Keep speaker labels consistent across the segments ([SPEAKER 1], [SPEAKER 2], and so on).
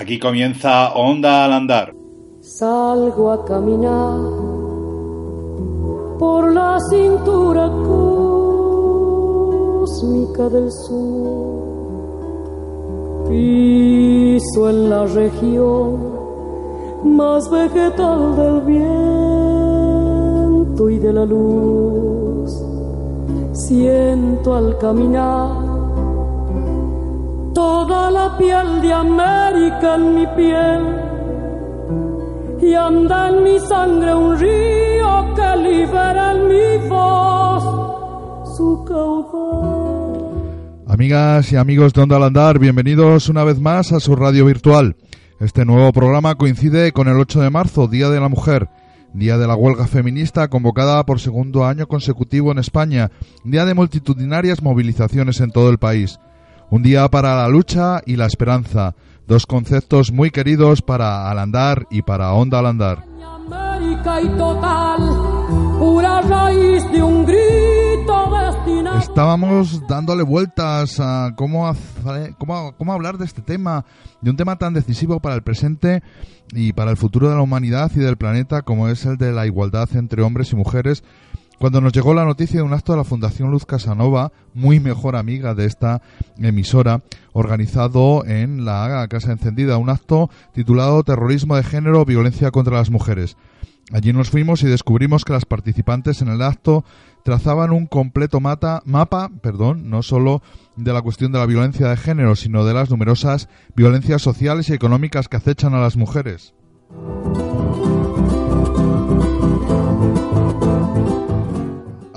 [SPEAKER 1] Aquí comienza Onda al Andar.
[SPEAKER 2] Salgo a caminar por la cintura cósmica del sur. Piso en la región más vegetal del viento y de la luz. Siento al caminar la piel de América en mi piel y anda en mi sangre un río que libera en mi voz su caudal.
[SPEAKER 3] Amigas y amigos de Onda al Andar, bienvenidos una vez más a su radio virtual. Este nuevo programa coincide con el 8 de marzo, Día de la Mujer, Día de la Huelga Feminista convocada por segundo año consecutivo en España, día de multitudinarias movilizaciones en todo el país. Un día para la lucha y la esperanza, dos conceptos muy queridos para Al Andar y para Onda Al Andar. Estábamos dándole vueltas a cómo, cómo, cómo hablar de este tema, de un tema tan decisivo para el presente y para el futuro de la humanidad y del planeta como es el de la igualdad entre hombres y mujeres cuando nos llegó la noticia de un acto de la Fundación Luz Casanova, muy mejor amiga de esta emisora, organizado en la Casa Encendida, un acto titulado Terrorismo de Género, Violencia contra las Mujeres. Allí nos fuimos y descubrimos que las participantes en el acto trazaban un completo mapa, perdón, no solo de la cuestión de la violencia de género, sino de las numerosas violencias sociales y económicas que acechan a las mujeres.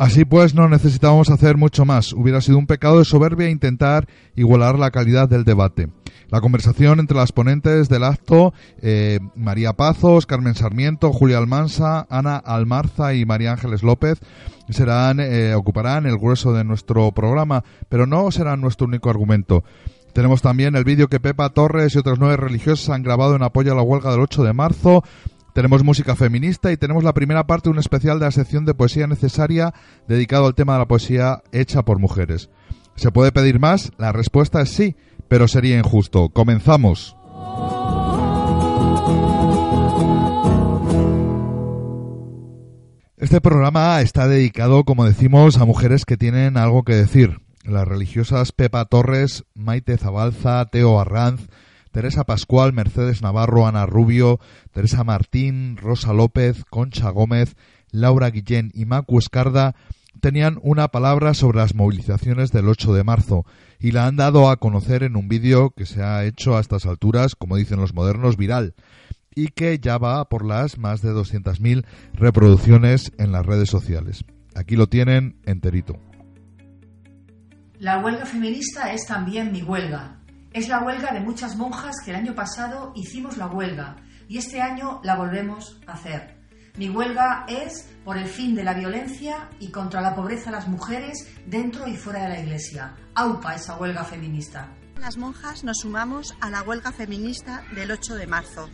[SPEAKER 3] Así pues, no necesitábamos hacer mucho más. Hubiera sido un pecado de soberbia intentar igualar la calidad del debate. La conversación entre las ponentes del acto, eh, María Pazos, Carmen Sarmiento, Julia Almansa, Ana Almarza y María Ángeles López, serán, eh, ocuparán el grueso de nuestro programa, pero no serán nuestro único argumento. Tenemos también el vídeo que Pepa Torres y otras nueve religiosas han grabado en apoyo a la huelga del 8 de marzo, tenemos música feminista y tenemos la primera parte de un especial de la sección de poesía necesaria dedicado al tema de la poesía hecha por mujeres. ¿Se puede pedir más? La respuesta es sí, pero sería injusto. Comenzamos. Este programa está dedicado, como decimos, a mujeres que tienen algo que decir. Las religiosas Pepa Torres, Maite Zabalza, Teo Arranz, Teresa Pascual, Mercedes Navarro, Ana Rubio, Teresa Martín, Rosa López, Concha Gómez, Laura Guillén y Macu Escarda tenían una palabra sobre las movilizaciones del 8 de marzo y la han dado a conocer en un vídeo que se ha hecho a estas alturas, como dicen los modernos, viral y que ya va por las más de 200.000 reproducciones en las redes sociales. Aquí lo tienen enterito.
[SPEAKER 4] La huelga feminista es también mi huelga, es la huelga de muchas monjas que el año pasado hicimos la huelga y este año la volvemos a hacer. Mi huelga es por el fin de la violencia y contra la pobreza de las mujeres dentro y fuera de la Iglesia. AUPA esa huelga feminista.
[SPEAKER 5] Las monjas nos sumamos a la huelga feminista del 8 de marzo.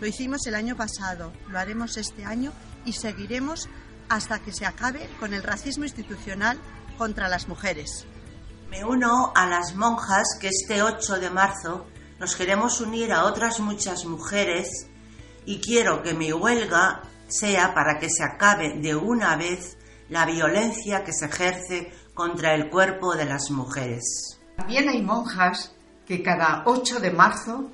[SPEAKER 5] Lo hicimos el año pasado, lo haremos este año y seguiremos hasta que se acabe con el racismo institucional contra las mujeres.
[SPEAKER 6] Me uno a las monjas que este 8 de marzo nos queremos unir a otras muchas mujeres y quiero que mi huelga sea para que se acabe de una vez la violencia que se ejerce contra el cuerpo de las mujeres.
[SPEAKER 7] También hay monjas que cada 8 de marzo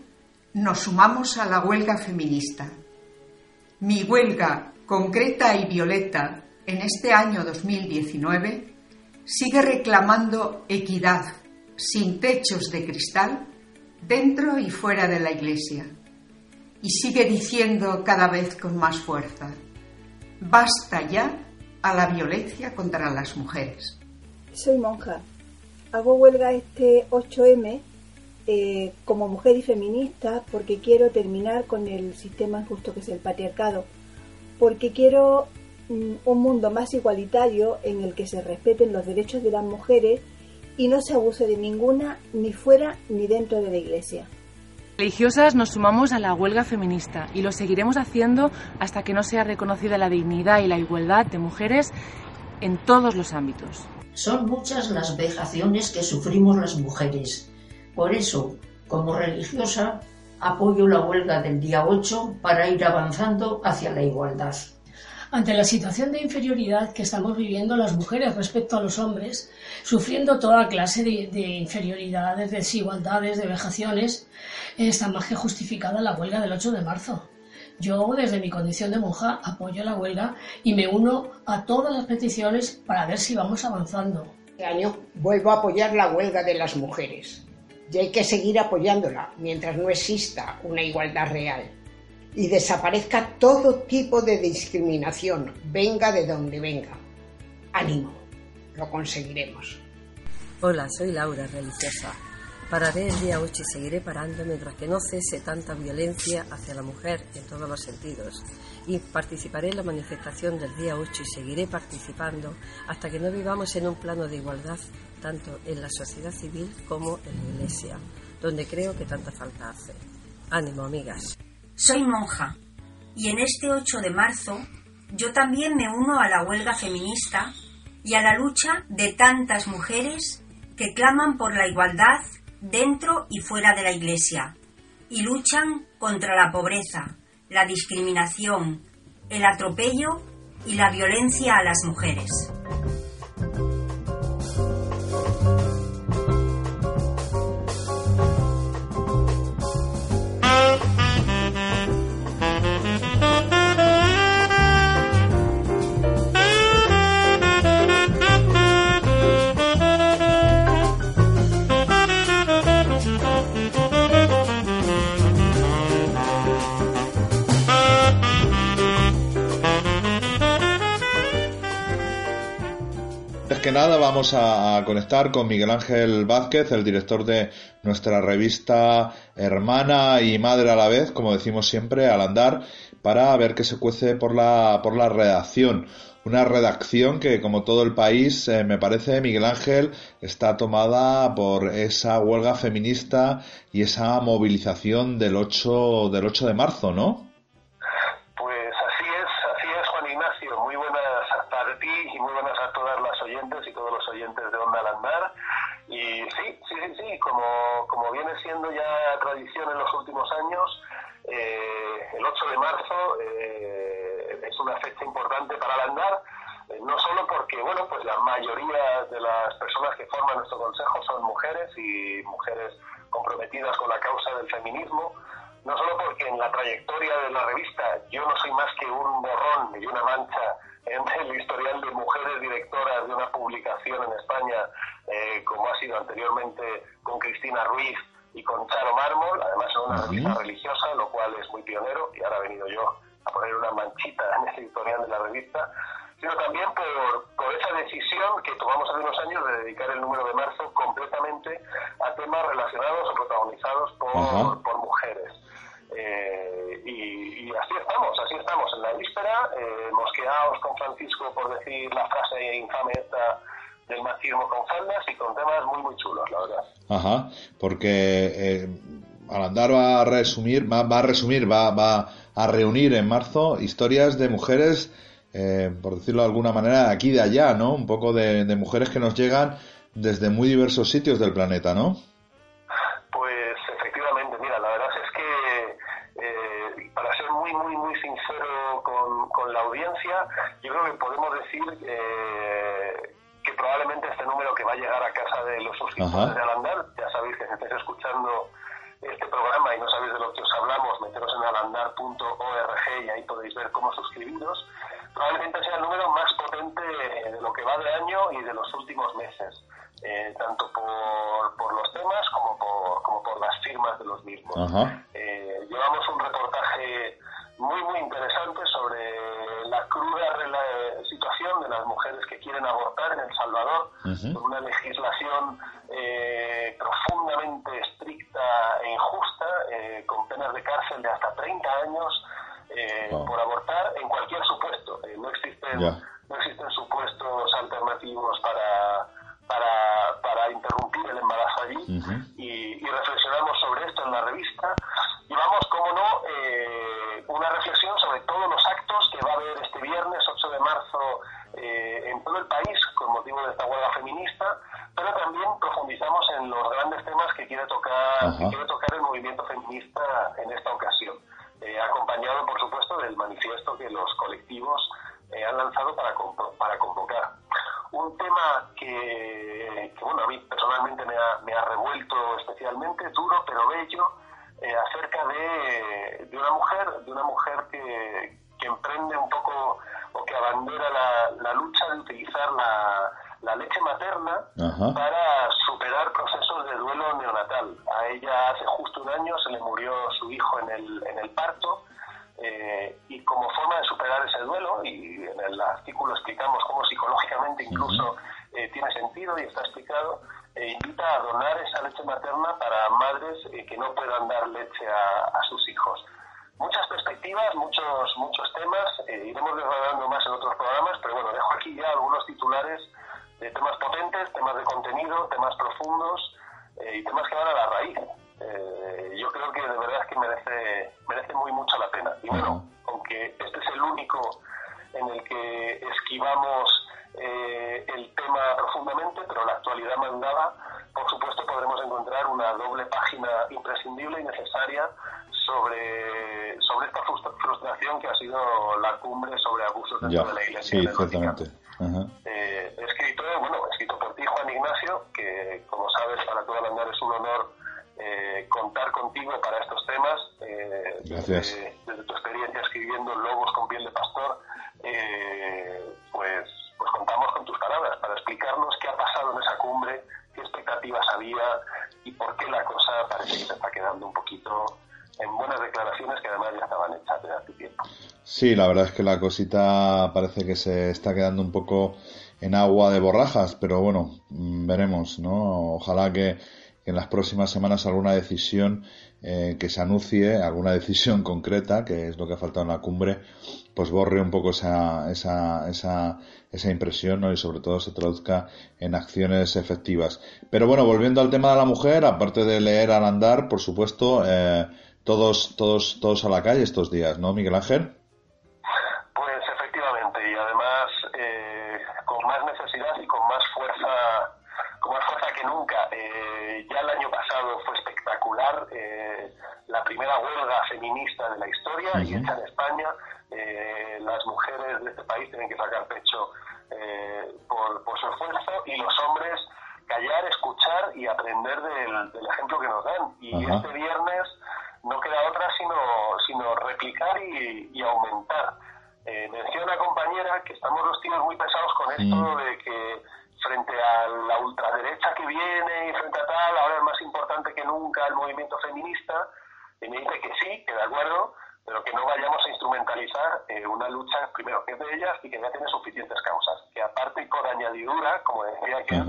[SPEAKER 7] nos sumamos a la huelga feminista. Mi huelga concreta y violeta en este año 2019 sigue reclamando equidad sin techos de cristal dentro y fuera de la Iglesia y sigue diciendo cada vez con más fuerza, basta ya a la violencia contra las mujeres.
[SPEAKER 8] Soy monja. Hago huelga este 8M eh, como mujer y feminista porque quiero terminar con el sistema injusto que es el patriarcado, porque quiero un mundo más igualitario en el que se respeten los derechos de las mujeres y no se abuse de ninguna ni fuera ni dentro de la Iglesia.
[SPEAKER 9] Religiosas nos sumamos a la huelga feminista y lo seguiremos haciendo hasta que no sea reconocida la dignidad y la igualdad de mujeres en todos los ámbitos.
[SPEAKER 10] Son muchas las vejaciones que sufrimos las mujeres. Por eso, como religiosa, apoyo la huelga del día 8 para ir avanzando hacia la igualdad.
[SPEAKER 11] Ante la situación de inferioridad que estamos viviendo las mujeres respecto a los hombres, sufriendo toda clase de, de inferioridades, desigualdades, de vejaciones, está más que justificada la huelga del 8 de marzo. Yo, desde mi condición de monja, apoyo la huelga y me uno a todas las peticiones para ver si vamos avanzando.
[SPEAKER 12] Este año vuelvo a apoyar la huelga de las mujeres y hay que seguir apoyándola mientras no exista una igualdad real y desaparezca todo tipo de discriminación, venga de donde venga. Ánimo, lo conseguiremos.
[SPEAKER 13] Hola, soy Laura, religiosa. Pararé el día 8 y seguiré parando mientras que no cese tanta violencia hacia la mujer en todos los sentidos. Y participaré en la manifestación del día 8 y seguiré participando hasta que no vivamos en un plano de igualdad tanto en la sociedad civil como en la iglesia, donde creo que tanta falta hace. Ánimo, amigas.
[SPEAKER 14] Soy monja y en este 8 de marzo yo también me uno a la huelga feminista y a la lucha de tantas mujeres que claman por la igualdad dentro y fuera de la Iglesia y luchan contra la pobreza, la discriminación, el atropello y la violencia a las mujeres.
[SPEAKER 1] Que nada vamos a, conectar con Miguel Ángel Vázquez, el director de nuestra revista hermana y madre a la vez, como decimos siempre, al andar, para ver qué se cuece por la, por la redacción. Una redacción que, como todo el país, eh, me parece, Miguel Ángel, está tomada por esa huelga feminista y esa movilización del 8, del 8 de marzo, ¿no?
[SPEAKER 15] Como, viene siendo ya tradición en los últimos años, eh, el 8 de marzo eh, es una fecha importante para el andar, eh, no solo porque, bueno, pues la mayoría de las personas que forman nuestro consejo son mujeres y mujeres comprometidas con la causa del feminismo, no solo porque en la trayectoria de la revista yo no soy más que un borrón y una mancha en el historial de mujeres directoras de una publicación en España, eh, como ha sido anteriormente con Cristina Ruiz y con Charo Mármol, además es una revista religiosa, lo cual es muy pionero, y ahora he venido yo a poner una manchita en ese historial de la revista, sino también por, por esa decisión que tomamos hace unos años de dedicar el número de marzo completamente a temas relacionados o protagonizados por, por mujeres. Eh, y, así estamos, así estamos en víspera, eh, mosqueados con Francisco por decir la frase infame esta del machismo con faldas y con temas muy muy chulos, la verdad.
[SPEAKER 1] Ajá, porque eh, al andar va a resumir, va, va, a resumir, va, va a reunir en marzo historias de mujeres, eh, por decirlo de alguna manera, de aquí de allá, ¿no? Un poco de mujeres que nos llegan desde muy diversos sitios del planeta, ¿no?
[SPEAKER 15] con la audiencia, que podemos decir eh, que probablemente este número que va a llegar a casa de los suscriptores de Alandar, ya sabéis que si estáis escuchando este programa y no sabéis de lo que os hablamos, meteros en alandar.org y ahí podéis ver cómo suscribiros. Probablemente sea el número más potente de lo que va de año y de los últimos meses, eh, tanto por, por, los temas como por, como por las firmas de los mismos. Eh, llevamos un reportaje muy, muy interesante sobre la cruda situación de las mujeres que quieren abortar en El Salvador, con una legislación eh, profundamente estricta e injusta, eh, con penas de cárcel de hasta 30 años eh, por abortar en cualquier supuesto. no, existen, no existen supuestos alternativos para, para, para interrumpir el embarazo allí. Y, y reflexionamos sobre esto en la revista. Y vamos, como no, una reflexión sobre todos los actos que va a haber este viernes 8 de marzo eh, en todo el país con motivo de esta huelga feminista, pero también profundizamos en los grandes temas que quiere tocar, que quiere tocar el movimiento feminista en esta ocasión, acompañado, por supuesto, del manifiesto que los colectivos han lanzado para, para convocar. Un tema que, bueno, a mí personalmente me ha, me ha revuelto especialmente, duro pero bello, acerca de, de, una mujer, de una mujer que, que emprende un poco o que abandera la, la lucha de utilizar la, la leche materna para superar procesos de duelo neonatal. A ella hace justo un año se le murió su hijo en el, en el parto eh, y como forma de superar ese duelo, y en el artículo explicamos cómo psicológicamente incluso eh, tiene sentido y está explicado, eh, invita a donar esa leche materna para madres que no puedan dar leche a, a sus hijos muchas perspectivas, muchos muchos temas, iremos desarrollando más en otros programas, pero bueno, dejo aquí ya algunos titulares de temas potentes, temas de contenido, temas profundos eh, y temas que van a la raíz. Eh, yo creo que de verdad es que merece, merece muy mucho la pena. Y bueno, aunque este es el único en el que esquivamos eh, el tema profundamente, pero la actualidad mandaba, por supuesto podremos encontrar una doble página imprescindible y necesaria sobre, que ha sido la cumbre sobre abusos dentro de la Iglesia.
[SPEAKER 1] Sí, exactamente.
[SPEAKER 15] Eh, escrito, bueno, escrito por ti, Juan Ignacio, que como sabes, para todo el andar es un honor eh, contar contigo para estos temas. Eh,
[SPEAKER 1] Gracias. Sí, la verdad es que la cosita parece que se está quedando un poco en agua de borrajas, pero bueno, mm, veremos, ¿no? Ojalá que, en las próximas semanas alguna decisión eh, que se anuncie, alguna decisión concreta, que es lo que ha faltado en la cumbre, pues borre un poco esa, esa, esa, esa impresión ¿no? y sobre todo se traduzca en acciones efectivas. Pero bueno, volviendo al tema de la mujer, aparte de leer al andar, por supuesto, eh, todos, todos, todos a la calle estos días, ¿no, Miguel Ángel?
[SPEAKER 15] Pues efectivamente, y además eh, con más necesidad y con más fuerza, con más fuerza que nunca. Eh, ya el año pasado fue espectacular eh, la primera huelga feminista de la historia y hecha en España. las mujeres de este país tienen que sacar pecho por, por su esfuerzo y los hombres callar, escuchar y aprender del, del ejemplo que nos dan. Y este viernes no queda otra sino, sino replicar y, aumentar. Eh, decía una compañera que estamos los tíos muy pesados con esto mm. de que frente a la ultraderecha que viene y frente a tal, ahora es más importante que nunca el movimiento feminista, y me dice que sí, que de acuerdo, pero que no vayamos a instrumentalizar eh, una lucha, primero, que es de ellas y que ya tiene suficientes causas, que aparte y por añadidura, como decía que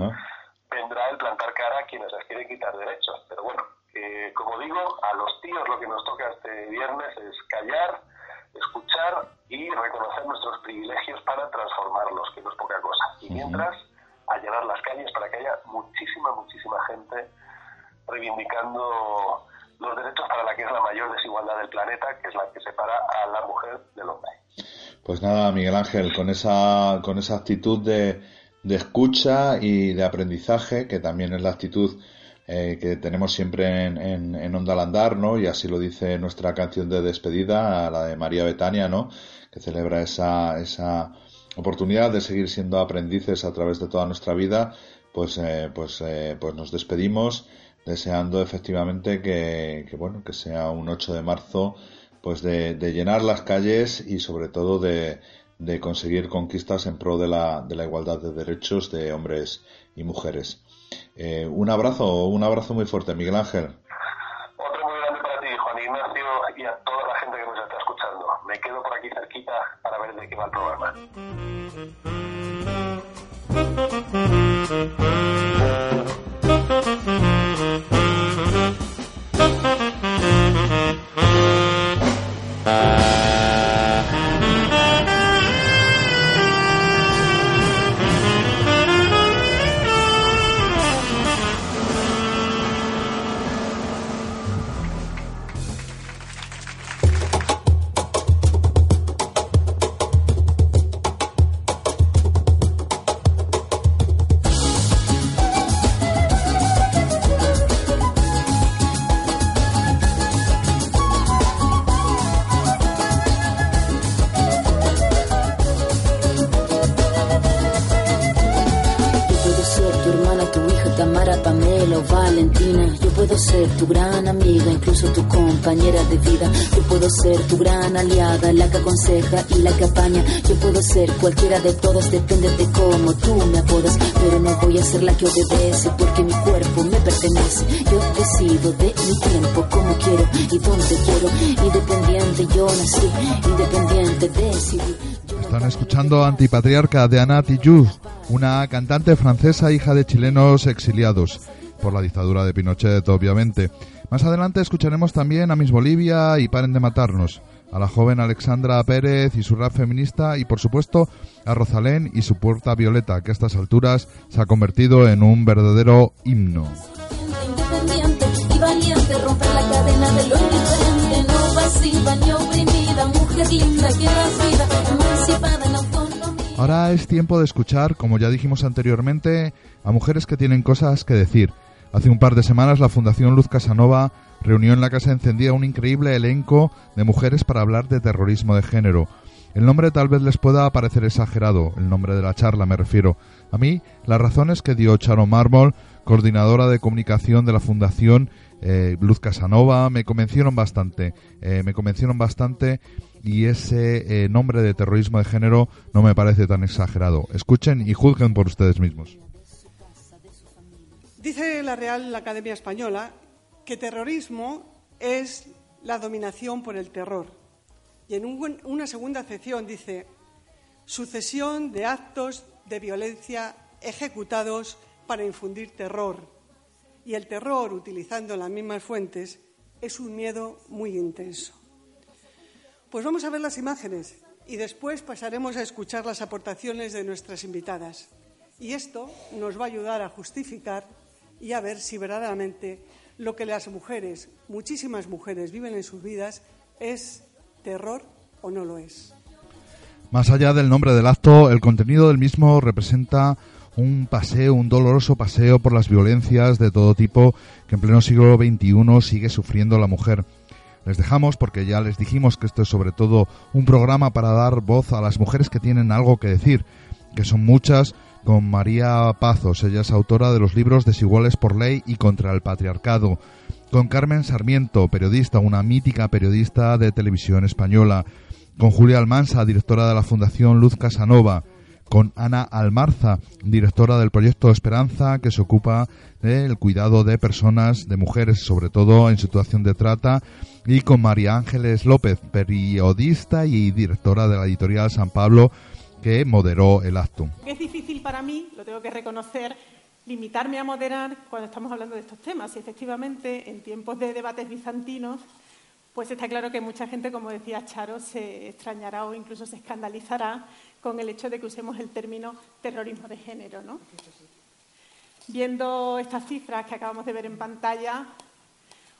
[SPEAKER 15] vendrá el plantar cara a quienes les quieren quitar derechos, pero bueno, como digo, a los tíos lo que nos toca este viernes es callar, escuchar y reconocer nuestros privilegios para transformarlos, que no es poca cosa. Y mientras, a llenar las calles para que haya muchísima, muchísima gente reivindicando los derechos para la que es la mayor desigualdad del planeta, que es la que separa a la mujer del hombre.
[SPEAKER 1] Pues nada, Miguel Ángel, con esa, con esa actitud de, de escucha y de aprendizaje, que también es la actitud eh, que tenemos siempre en, en, Onda Landar, ¿no? Y así lo dice nuestra canción de despedida, la de María Betania, ¿no? Que celebra esa, esa oportunidad de seguir siendo aprendices a través de toda nuestra vida, pues, eh, pues, eh, pues nos despedimos deseando efectivamente que, bueno, que sea un 8 de marzo, pues de llenar las calles y sobre todo de, de conseguir conquistas en pro de la, de la igualdad de derechos de hombres y mujeres. Eh, un abrazo, un abrazo muy fuerte, Miguel Ángel.
[SPEAKER 15] Otro muy grande para ti, Juan Ignacio, y a toda la gente que nos está escuchando. Me quedo por aquí cerquita para ver de qué va el programa.
[SPEAKER 16] Gran aliada, la que aconseja y la que apaña. Yo puedo ser cualquiera de todos, depende de cómo tú me apodas. Pero no voy a ser la que obedece porque mi cuerpo me pertenece. Yo decido de mi tiempo como quiero y donde quiero. Independiente yo nací, independiente decidí.
[SPEAKER 3] Están escuchando Antipatriarca de Anat Tijoux, una cantante francesa hija de chilenos exiliados por la dictadura de Pinochet, obviamente. Más adelante escucharemos también a Miss Bolivia y Paren de Matarnos, a la joven Alexandra Pérez y su rap feminista y por supuesto a Rosalén y su puerta violeta, que a estas alturas se ha convertido en un verdadero himno. Ahora es tiempo de escuchar, como ya dijimos anteriormente, a mujeres que tienen cosas que decir. Hace un par de semanas la Fundación Luz Casanova reunió en la Casa Encendida un increíble elenco de mujeres para hablar de terrorismo de género. El nombre tal vez les pueda parecer exagerado, el nombre de la charla me refiero. A mí, las razones que dio Charo Mármol, coordinadora de comunicación de la Fundación eh, Luz Casanova, me convencieron bastante. Eh, me convencieron bastante y ese eh, nombre de terrorismo de género no me parece tan exagerado. Escuchen y juzguen por ustedes mismos.
[SPEAKER 17] La Real Academia Española que terrorismo es la dominación por el terror. Y en un- una segunda acepción dice sucesión de actos de violencia ejecutados para infundir terror. Y el terror, utilizando las mismas fuentes, es un miedo muy intenso. Pues vamos a ver las imágenes y después pasaremos a escuchar las aportaciones de nuestras invitadas. Y esto nos va a ayudar a justificar y a ver si verdaderamente lo que las mujeres, muchísimas mujeres, viven en sus vidas es terror o no lo es.
[SPEAKER 3] Más allá del nombre del acto, el contenido del mismo representa un paseo, un doloroso paseo por las violencias de todo tipo que en pleno siglo XXI sigue sufriendo la mujer. Les dejamos porque ya les dijimos que esto es sobre todo un programa para dar voz a las mujeres que tienen algo que decir, que son muchas, con María Pazos, ella es autora de los libros Desiguales por Ley y Contra el Patriarcado, con Carmen Sarmiento, periodista, una mítica periodista de televisión española, con Julia Almansa, directora de la Fundación Luz Casanova, con Ana Almarza, directora del proyecto Esperanza, que se ocupa del cuidado de personas, de mujeres, sobre todo en situación de trata, y con María Ángeles López, periodista y directora de la editorial San Pablo, que moderó el acto.
[SPEAKER 18] Es difícil para mí, lo tengo que reconocer, limitarme a moderar cuando estamos hablando de estos temas. Y efectivamente, en tiempos de debates bizantinos, pues está claro que mucha gente, como decía Charo, se extrañará o incluso se escandalizará con el hecho de que usemos el término terrorismo de género, ¿no? Viendo estas cifras que acabamos de ver en pantalla,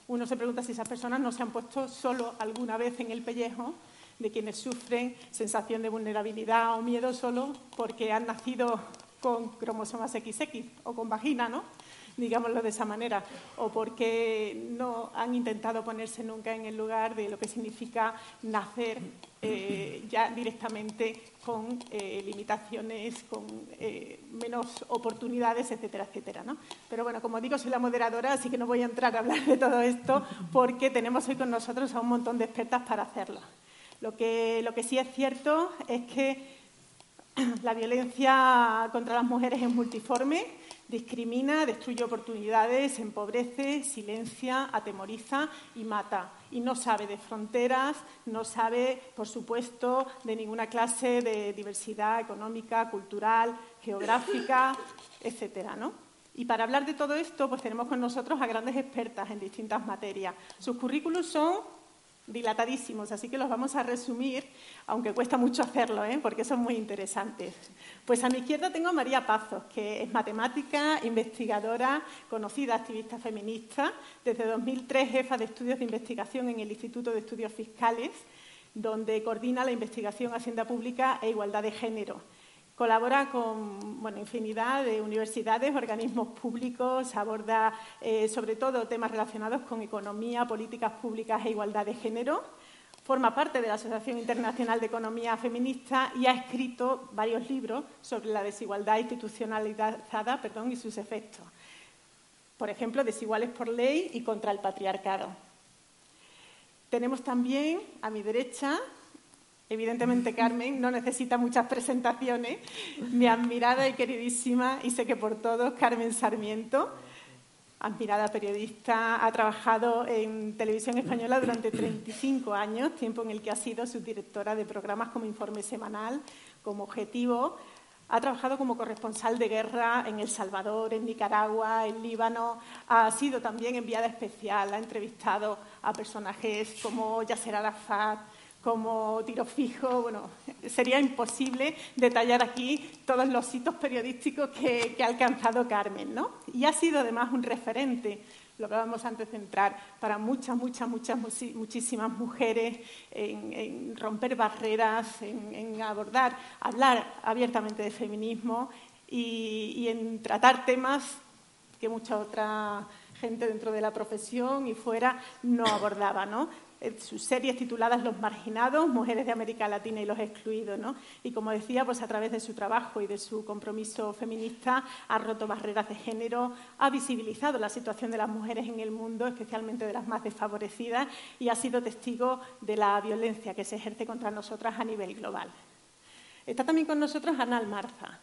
[SPEAKER 18] uno se pregunta si esas personas no se han puesto solo alguna vez en el pellejo de quienes sufren sensación de vulnerabilidad o miedo solo porque han nacido con cromosomas XX o con vagina, ¿no? digámoslo de esa manera, o porque no han intentado ponerse nunca en el lugar de lo que significa nacer eh, ya directamente con eh, limitaciones, con eh, menos oportunidades, etcétera, etcétera. ¿no? Pero bueno, como digo, soy la moderadora, así que no voy a entrar a hablar de todo esto porque tenemos hoy con nosotros a un montón de expertas para hacerlo. Lo que, lo que sí es cierto es que la violencia contra las mujeres es multiforme, discrimina, destruye oportunidades, empobrece, silencia, atemoriza y mata. Y no sabe de fronteras, no sabe, por supuesto, de ninguna clase de diversidad económica, cultural, geográfica, etcétera, ¿no? Y para hablar de todo esto, pues tenemos con nosotros a grandes expertas en distintas materias. Sus currículos son dilatadísimos, así que los vamos a resumir, aunque cuesta mucho hacerlo, ¿eh? porque son muy interesantes. Pues a mi izquierda tengo a María Pazos, que es matemática, investigadora, conocida activista feminista, desde 2003 jefa de estudios de investigación en el Instituto de Estudios Fiscales, donde coordina la investigación Hacienda Pública e Igualdad de Género. Colabora con bueno, infinidad de universidades, organismos públicos, aborda eh, sobre todo temas relacionados con economía, políticas públicas e igualdad de género. Forma parte de la Asociación Internacional de Economía Feminista y ha escrito varios libros sobre la desigualdad institucionalizada perdón, y sus efectos. por ejemplo, desiguales por ley y contra el patriarcado. Tenemos también a mi derecha, evidentemente Carmen no necesita muchas presentaciones, mi admirada y queridísima, y sé que por todos, Carmen Sarmiento, admirada periodista, ha trabajado en televisión española durante 35 años, tiempo en el que ha sido subdirectora de programas como Informe Semanal, como Objetivo, ha trabajado como corresponsal de guerra en El Salvador, en Nicaragua, en Líbano. Ha sido también enviada especial. Ha entrevistado a personajes como Yasser Arafat, como Tiro Fijo. Bueno, sería imposible detallar aquí todos los hitos periodísticos que, ha alcanzado Carmen. ¿no? Y ha sido además un referente lo que vamos antes de entrar, para muchas, muchas, muchas, muchísimas mujeres en, romper barreras, en, abordar, hablar abiertamente de feminismo y, y en tratar temas que mucha otra gente dentro de la profesión y fuera no abordaba, ¿no? Sus series tituladas Los marginados, Mujeres de América Latina y los excluidos. ¿no? Y como decía, pues a través de su trabajo y de su compromiso feminista ha roto barreras de género, ha visibilizado la situación de las mujeres en el mundo, especialmente de las más desfavorecidas, y ha sido testigo de la violencia que se ejerce contra nosotras a nivel global. Está también con nosotros Ana Almarza.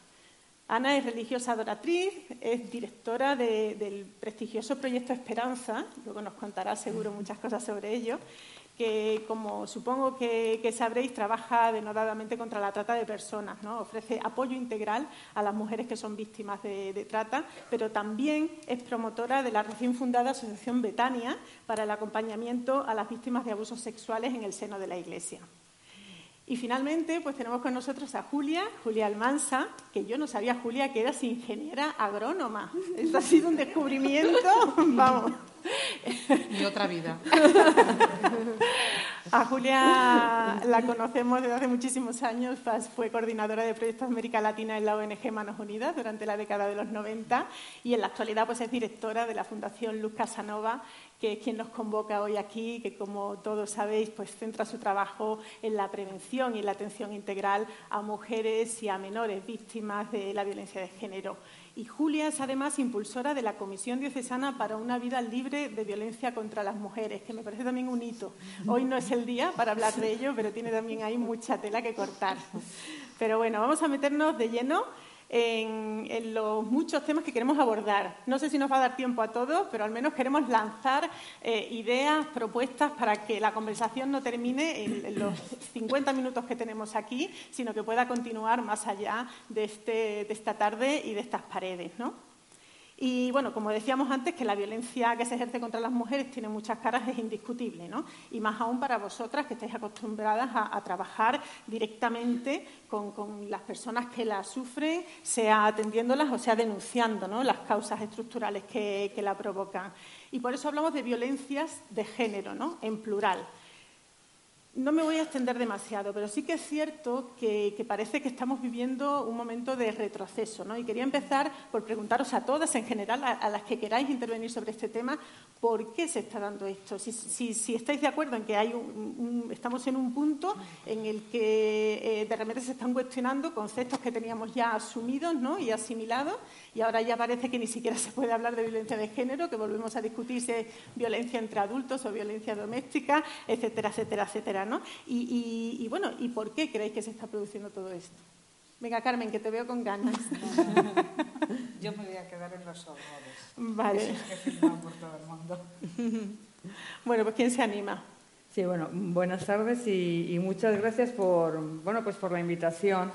[SPEAKER 18] Ana es religiosa adoratriz, es directora del prestigioso proyecto Esperanza, luego nos contará seguro muchas cosas sobre ello, que, como supongo que, sabréis, trabaja denodadamente contra la trata de personas, ¿no? ofrece apoyo integral a las mujeres que son víctimas de, de trata, pero también es promotora de la recién fundada Asociación Betania para el acompañamiento a las víctimas de abusos sexuales en el seno de la Iglesia. Y finalmente, pues tenemos con nosotros a Julia, Julia Almansa, que yo no sabía, Julia, que eras ingeniera agrónoma. Esto ha sido un descubrimiento, vamos.
[SPEAKER 19] Mi otra vida.
[SPEAKER 18] A Julia la conocemos desde hace muchísimos años, fue coordinadora de proyectos América Latina en la ONG Manos Unidas durante la década de los 90 y en la actualidad pues es directora de la Fundación Luz Casanova, que es quien nos convoca hoy aquí, que como todos sabéis pues centra su trabajo en la prevención y la atención integral a mujeres y a menores víctimas de la violencia de género. Y Julia es además impulsora de la Comisión Diocesana para una vida libre de violencia contra las mujeres, que me parece también un hito. Hoy no es el día para hablar de ello, pero tiene también ahí mucha tela que cortar. Pero bueno, vamos a meternos de lleno en, los muchos temas que queremos abordar. No sé si nos va a dar tiempo a todos, pero al menos queremos lanzar eh, ideas, propuestas para que la conversación no termine en, los 50 minutos que tenemos aquí, sino que pueda continuar más allá de, este, de esta tarde y de estas paredes. ¿no? Y bueno, como decíamos antes, que la violencia que se ejerce contra las mujeres tiene muchas caras, es indiscutible, ¿no? Y más aún para vosotras que estáis acostumbradas a, trabajar directamente con, las personas que la sufren, sea atendiéndolas o sea denunciando las causas estructurales que la provocan. Y por eso hablamos de violencias de género, ¿no? En plural. No me voy a extender demasiado, pero sí que es cierto que, parece que estamos viviendo un momento de retroceso. ¿no? Y quería empezar por preguntaros a todas, en general, a, las que queráis intervenir sobre este tema, ¿por qué se está dando esto? Si, estáis de acuerdo en que hay estamos en un punto en el que eh, de repente se están cuestionando conceptos que teníamos ya asumidos ¿no? y asimilados, y ahora ya parece que ni siquiera se puede hablar de violencia de género, que volvemos a discutir si es violencia entre adultos o violencia doméstica, etcétera, etcétera, etcétera. Y, bueno, ¿y por qué creéis que se está produciendo todo esto? Venga, Carmen, que te veo con ganas.
[SPEAKER 19] Yo me voy a quedar en los horrores.
[SPEAKER 18] Vale.
[SPEAKER 19] que por todo el mundo.
[SPEAKER 18] Bueno, pues ¿quién se anima?
[SPEAKER 20] Sí, bueno, buenas tardes y, muchas gracias por, bueno, pues por la invitación.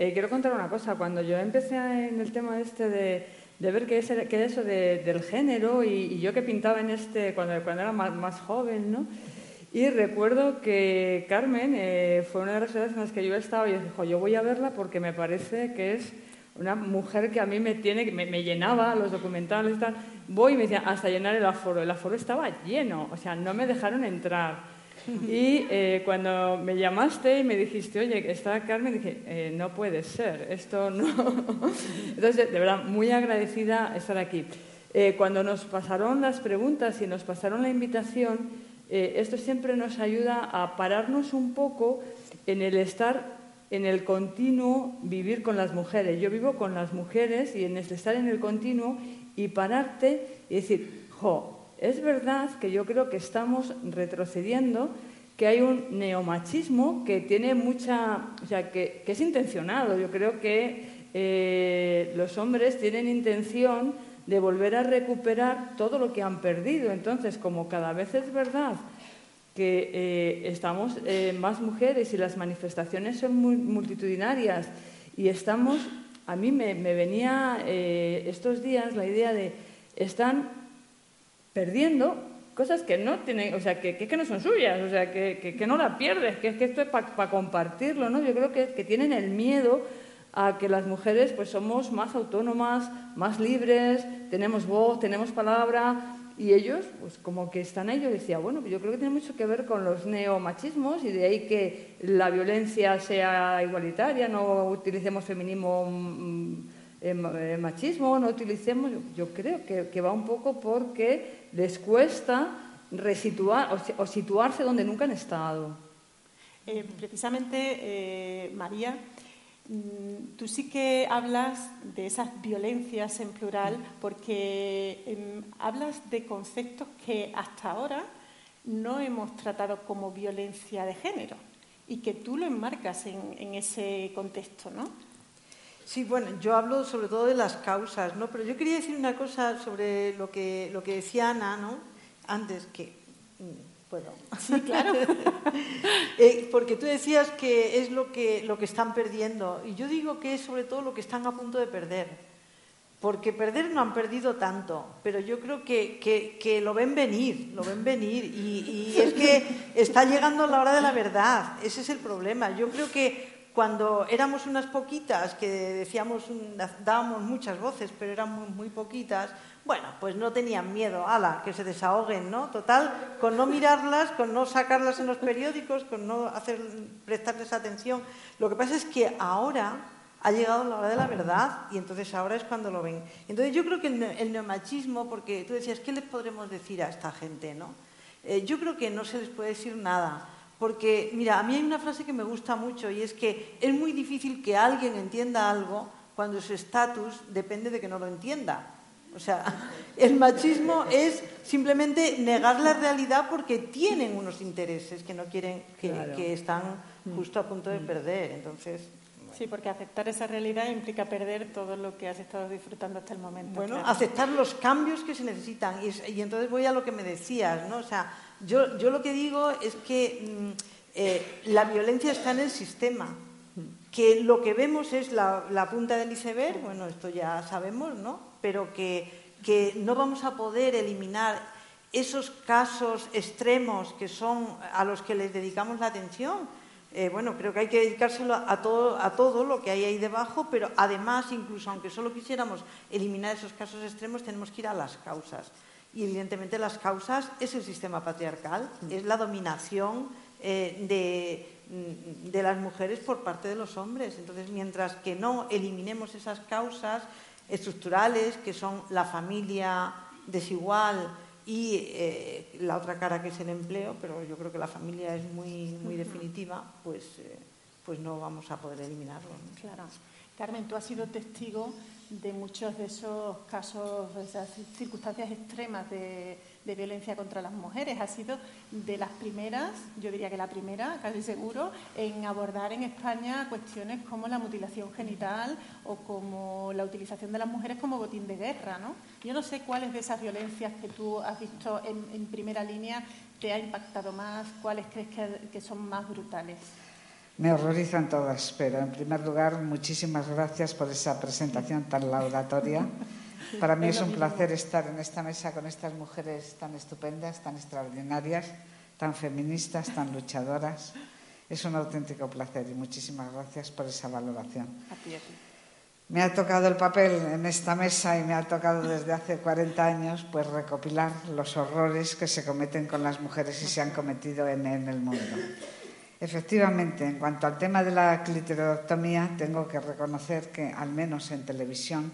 [SPEAKER 20] Eh, quiero contar una cosa. Cuando yo empecé en el tema este de, ver qué es, qué eso del género y, yo que pintaba en este cuando, cuando era más, más joven, ¿no? Y recuerdo que Carmen eh, fue una de las veces en las que yo he estado y dijo, yo voy a verla porque me parece que es una mujer que a mí me tiene, me, me llenaba los documentales y tal. Voy y me decía, hasta llenar el aforo. El aforo estaba lleno, o sea, no me dejaron entrar. Y eh, cuando me llamaste y me dijiste, oye, está Carmen, dije, eh, no puede ser, esto no. Entonces, de verdad, muy agradecida estar aquí. cuando nos pasaron las preguntas y nos pasaron la invitación, eh, esto siempre nos ayuda a pararnos un poco en el estar en el continuo vivir con las mujeres. Yo vivo con las mujeres y en el estar en el continuo y pararte y decir, jo, es verdad que yo creo que estamos retrocediendo, que hay un neomachismo que tiene mucha, o sea, que, es intencionado. Yo creo que eh, los hombres tienen intención de volver a recuperar todo lo que han perdido. Entonces, como cada vez es verdad que eh, estamos eh, más mujeres y las manifestaciones son multitudinarias y estamos, a mí me, venía estos días la idea de están perdiendo cosas que no tienen, o sea, que, que, no son suyas, o sea, que, que no la pierdes, que, que esto es para compartirlo, ¿no? Yo creo que, tienen el miedo a que las mujeres pues somos más autónomas, más libres, tenemos voz, tenemos palabra, y ellos, pues como que están ahí, yo decía, bueno, yo creo que tiene mucho que ver con los neomachismos y de ahí que la violencia sea igualitaria, no utilicemos feminismo, mm, eh, machismo, no utilicemos, yo creo que, va un poco porque les cuesta resituar o, situarse donde nunca han estado.
[SPEAKER 18] Eh, precisamente, eh, María, Mm, tú sí que hablas de esas violencias en plural porque em, hablas de conceptos que hasta ahora no hemos tratado como violencia de género y que tú lo enmarcas en, ese contexto, ¿no?
[SPEAKER 21] Sí, bueno, yo hablo sobre todo de las causas, ¿no? Pero yo quería decir una cosa sobre lo que, lo que decía Ana, ¿no? Antes, que mm, ¿Puedo?
[SPEAKER 18] Sí, claro.
[SPEAKER 21] Eh, porque tú decías que es lo que, lo que están perdiendo. Y yo digo que es sobre todo lo que están a punto de perder. Porque perder no han perdido tanto, pero yo creo que, que, lo ven venir, lo ven venir. Y, y, es que está llegando la hora de la verdad. Ese es el problema. Yo creo que cuando éramos unas poquitas, que decíamos, dábamos muchas voces, pero eran muy, muy poquitas, bueno, pues no tenían miedo, ala, que se desahoguen, ¿no? Total, con no mirarlas, con no sacarlas en los periódicos, con no hacer, prestarles atención. Lo que pasa es que ahora ha llegado la hora de la verdad y entonces ahora es cuando lo ven. Entonces yo creo que el, neomachismo, porque tú decías, ¿qué les podremos decir a esta gente, no? Eh, yo creo que no se les puede decir nada. Porque, mira, a mí hay una frase que me gusta mucho y es que es muy difícil que alguien entienda algo cuando su estatus depende de que no lo entienda. O sea, el machismo es simplemente negar la realidad porque tienen unos intereses que no quieren, que, están mm. justo a punto de mm. perder. Entonces,
[SPEAKER 18] Sí, porque aceptar esa realidad implica perder todo lo que has estado disfrutando hasta el momento.
[SPEAKER 21] Bueno, aceptar los cambios que se necesitan. Y, entonces voy a lo que me decías, ¿no? O sea, yo, yo lo que digo es que mm, eh, la violencia está en el sistema. Que lo que vemos es la, punta del iceberg, bueno, esto ya sabemos, ¿no? pero que, no vamos a poder eliminar esos casos extremos que son a los que les dedicamos la atención. Eh, bueno, creo que hay que dedicárselo a todo, a todo lo que hay ahí debajo, pero además, incluso aunque solo quisiéramos eliminar esos casos extremos, tenemos que ir a las causas. Y evidentemente las causas es el sistema patriarcal, mm. es la dominación eh, de, mm, de las mujeres por parte de los hombres. Entonces, mientras que no eliminemos esas causas, estructurales, que son la familia desigual y eh, la otra cara que es el empleo, pero yo creo que la familia es muy, muy definitiva, pues, eh, pues no vamos a poder eliminarlo.
[SPEAKER 18] Claro. Carmen, tú has sido testigo de muchos de esos casos, de esas circunstancias extremas de, violencia contra las mujeres. Ha sido de las primeras, yo diría que la primera, casi seguro, en abordar en España cuestiones como la mutilación genital o como la utilización de las mujeres como botín de guerra. ¿no? Yo no sé cuáles de esas violencias que tú has visto en, primera línea te ha impactado más, cuáles crees que son más brutales.
[SPEAKER 22] Me horrorizan todas, pero en primer lugar, muchísimas gracias por esa presentación tan laudatoria. Para mí es un placer estar en esta mesa con estas mujeres tan estupendas, tan extraordinarias, tan feministas, tan luchadoras. Es un auténtico placer y muchísimas gracias por esa valoración. Me ha tocado el papel en esta mesa y me ha tocado desde hace 40 años pues recopilar los horrores que se cometen con las mujeres y se han cometido en, en el mundo. Efectivamente, en cuanto al tema de la clitoridectomía, tengo que reconocer que, al menos en televisión,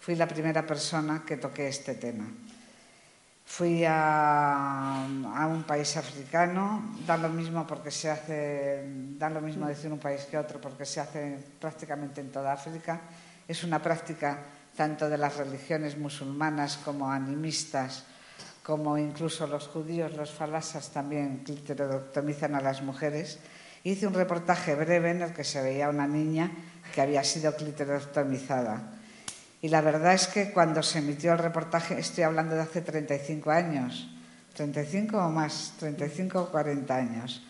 [SPEAKER 22] fui la primera persona que toqué este tema. Fui a, un país africano, da lo mismo porque se hace, da lo mismo decir un país que otro porque se hace prácticamente en toda África. Es una práctica tanto de las religiones musulmanas como animistas, como incluso los judíos, los falasas también clitoridectomizan a las mujeres. Hice un reportaje breve en el que se veía una niña que había sido clitoridectomizada. Y la verdad es que cuando se emitió el reportaje, estoy hablando de hace 35 años, 35 o más, 35 o 40 años,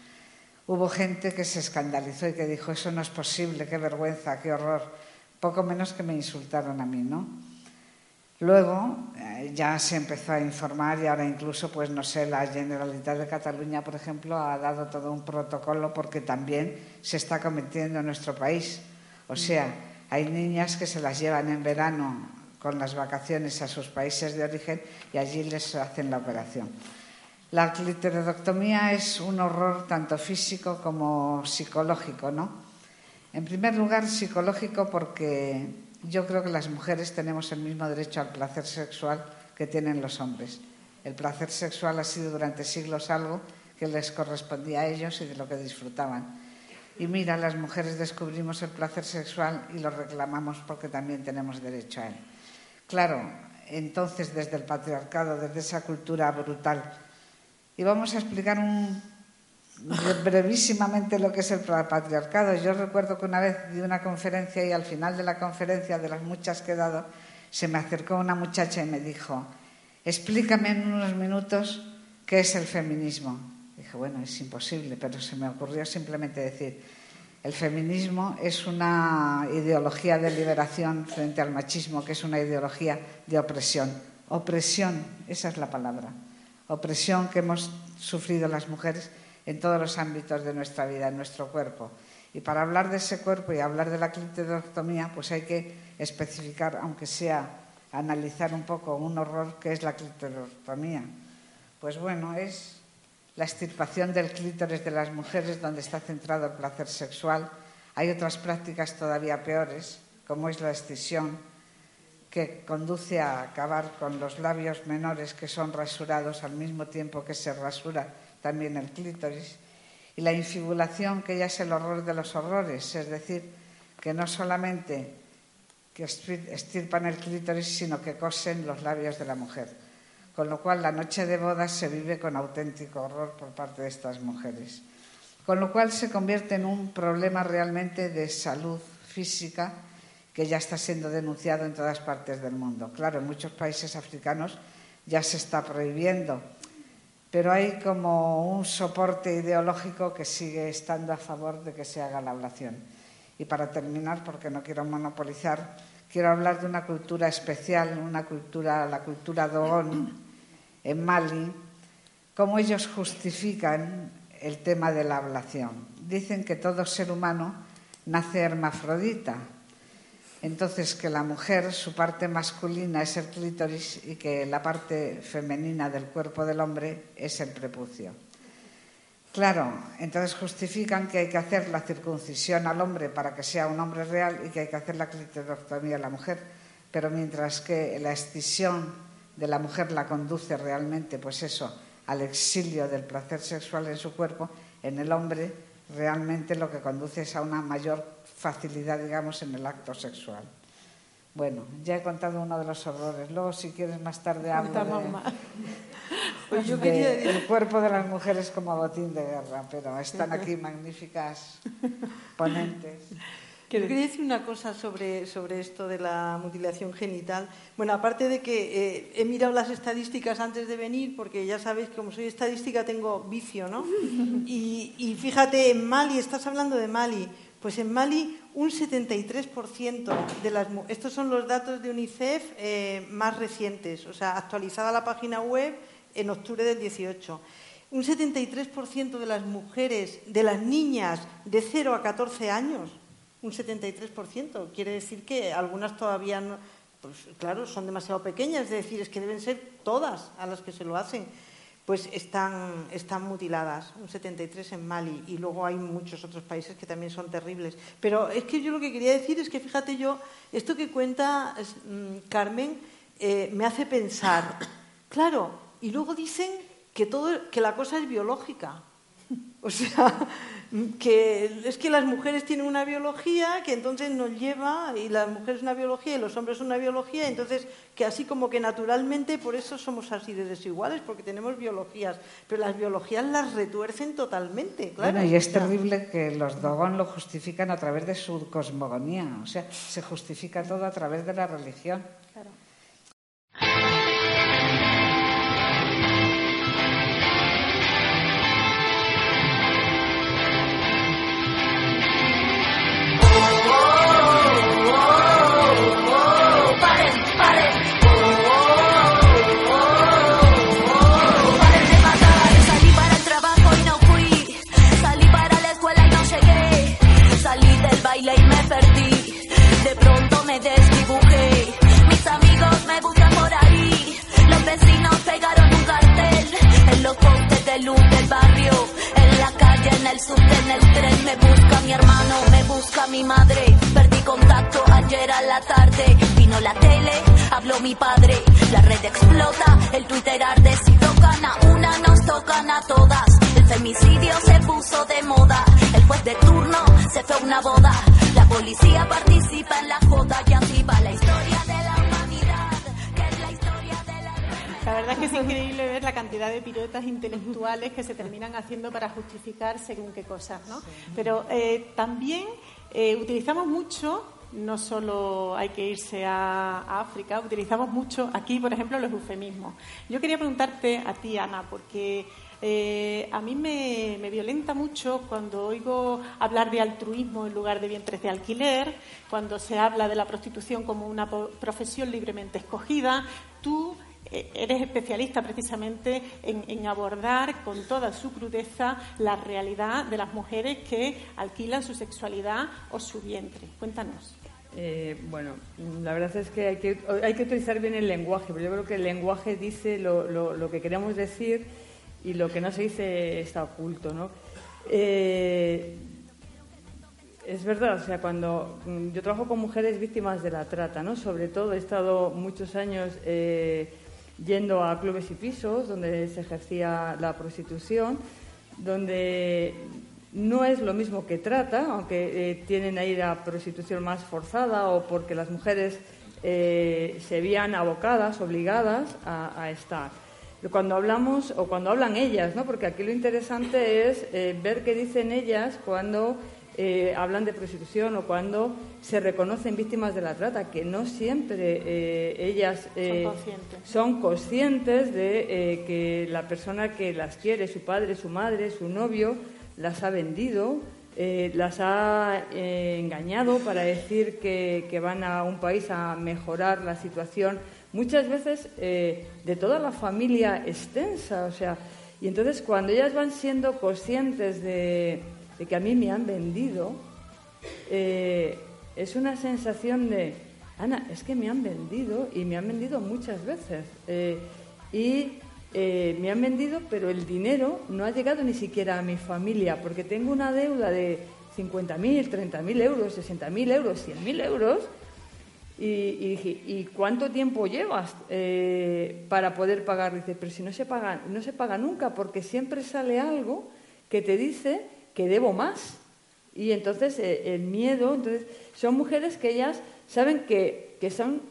[SPEAKER 22] hubo gente que se escandalizó y que dijo, eso no es posible, qué vergüenza, qué horror. Poco menos que me insultaron a mí, ¿no? Luego eh, ya se empezó a informar y ahora incluso, pues no sé, la Generalitat de Cataluña, por ejemplo, ha dado todo un protocolo porque también se está cometiendo en nuestro país. O sea, hay niñas que se las llevan en verano con las vacaciones a sus países de origen y allí les hacen la operación. La clitoridectomía es un horror tanto físico como psicológico, ¿no? En primer lugar, psicológico porque yo creo que las mujeres tenemos el mismo derecho al placer sexual que tienen los hombres. El placer sexual ha sido durante siglos algo que les correspondía a ellos y de lo que disfrutaban. Y mira, las mujeres descubrimos el placer sexual y lo reclamamos porque también tenemos derecho a él. Claro, entonces desde el patriarcado, desde esa cultura brutal, y vamos a explicar un, brevísimamente lo que es el patriarcado. Yo recuerdo que una vez di una conferencia y al final de la conferencia, de las muchas que he dado, se me acercó una muchacha y me dijo, explícame en unos minutos qué es el feminismo. Dije, bueno, es imposible, pero se me ocurrió simplemente decir, el feminismo es una ideología de liberación frente al machismo, que es una ideología de opresión. Opresión, esa es la palabra. Opresión que hemos sufrido las mujeres en todos los ámbitos de nuestra vida, en nuestro cuerpo. Y para hablar de ese cuerpo y hablar de la clitoridectomía, pues hay que especificar, aunque sea analizar un poco un horror que es la clitoridectomía. Pues bueno, es la extirpación del clítoris de las mujeres donde está centrado el placer sexual. Hay otras prácticas todavía peores, como es la excisión, que conduce a acabar con los labios menores que son rasurados al mismo tiempo que se rasura también el clítoris. Y la infibulación, que ya es el horror de los horrores, es decir, que no solamente que estirpan el clítoris, sino que cosen los labios de la mujer con lo cual la noche de bodas se vive con auténtico horror por parte de estas mujeres. Con lo cual se convierte en un problema realmente de salud física que ya está siendo denunciado en todas partes del mundo. Claro, en muchos países africanos ya se está prohibiendo, pero hay como un soporte ideológico que sigue estando a favor de que se haga la ablación. Y para terminar, porque no quiero monopolizar, quiero hablar de una cultura especial, una cultura, la cultura Dogon, en Mali, cómo ellos justifican el tema de la ablación. Dicen que todo ser humano nace hermafrodita, entonces que la mujer, su parte masculina es el clítoris y que la parte femenina del cuerpo del hombre es el prepucio. Claro, entonces justifican que hay que hacer la circuncisión al hombre para que sea un hombre real y que hay que hacer la clitoridectomía a la mujer, pero mientras que la escisión de la mujer la conduce realmente, pues eso, al exilio del placer sexual en su cuerpo, en el hombre realmente lo que conduce es a una mayor facilidad, digamos, en el acto sexual. Bueno, ya he contado uno de los horrores. Luego, si quieres, más tarde hablo de, pues yo el cuerpo de las mujeres como botín de guerra, pero están aquí magníficas ponentes.
[SPEAKER 21] Yo quería decir una cosa sobre, sobre esto de la mutilación genital. Bueno, aparte de que eh, he mirado las estadísticas antes de venir, porque ya sabéis que como soy estadística tengo vicio, ¿no? Y, fíjate, en Mali, estás hablando de Mali, pues en Mali un 73% de las... Estos son los datos de UNICEF eh, más recientes, o sea, actualizada la página web en octubre del 18 un 73% de las mujeres, de las niñas de 0 a 14 años, un 73%. Quiere decir que algunas todavía no, pues claro, son demasiado pequeñas, es decir, es que deben ser todas a las que se lo hacen, pues están, están mutiladas, un 73 en Mali y luego hay muchos otros países que también son terribles. Pero es que yo lo que quería decir es que fíjate yo, esto que cuenta mm, Carmen eh, me hace pensar, claro, y luego dicen que, todo, que la cosa es biológica. O sea, que es que las mujeres tienen una biología que entonces nos lleva, y las mujeres una biología y los hombres una biología, entonces que así como que naturalmente por eso somos así de desiguales, porque tenemos biologías, pero las biologías las retuercen totalmente, claro.
[SPEAKER 22] Bueno, y es terrible que los Dogon lo justifican a través de su cosmogonía, o sea, se justifica todo a través de la religión.
[SPEAKER 21] Claro.
[SPEAKER 23] Que
[SPEAKER 18] se terminan haciendo para justificar según qué cosas, ¿no? Pero eh, también eh, utilizamos mucho, no solo hay que irse a, a África, utilizamos mucho aquí, por ejemplo, los eufemismos. Yo quería preguntarte a ti, Ana, porque eh, a mí me, me violenta mucho cuando oigo hablar de altruismo en lugar de vientres de alquiler, cuando se habla de la prostitución como una profesión libremente escogida. Tú eres especialista precisamente en, abordar con toda su crudeza la realidad de las mujeres que alquilan su sexualidad o su vientre. Cuéntanos.
[SPEAKER 20] Eh, bueno, la verdad es que hay, que utilizar bien el lenguaje, pero yo creo que el lenguaje dice lo, lo- que queremos decir y lo que no se dice está oculto, ¿no? Eh, es verdad, o sea, cuando mm, yo trabajo con mujeres víctimas de la trata, ¿no? Sobre todo he estado muchos años eh, yendo a clubes y pisos donde se ejercía la prostitución, donde no es lo mismo que trata, aunque eh, tienen ahí la prostitución más forzada o porque las mujeres eh, se veían abocadas, obligadas a, estar. Cuando hablamos, o cuando hablan ellas, ¿no? porque aquí lo interesante es eh, ver qué dicen ellas cuando eh, hablan de prostitución o cuando se reconocen víctimas de la trata, que no siempre eh, ellas eh,
[SPEAKER 18] conscientes.
[SPEAKER 20] son conscientes de eh, que la persona que las quiere, su padre, su madre, su novio, las ha vendido, las ha engañado para decir que, que van a un país a mejorar la situación, muchas veces de toda la familia extensa, o sea, y entonces cuando ellas van siendo conscientes de, de que a mí me han vendido, eh, es una sensación de, Ana, es que me han vendido y me han vendido muchas veces. eh, y eh, me han vendido, pero el dinero no ha llegado ni siquiera a mi familia, porque tengo una deuda de 50.000, 30.000 euros, 60.000 euros, 100.000 euros. Y, dije, ¿y cuánto tiempo llevas para poder pagar? Dice, pero si no se paga, no se paga nunca, porque siempre sale algo que te dice que debo más. Y entonces eh, el miedo, entonces son mujeres que ellas saben que, que son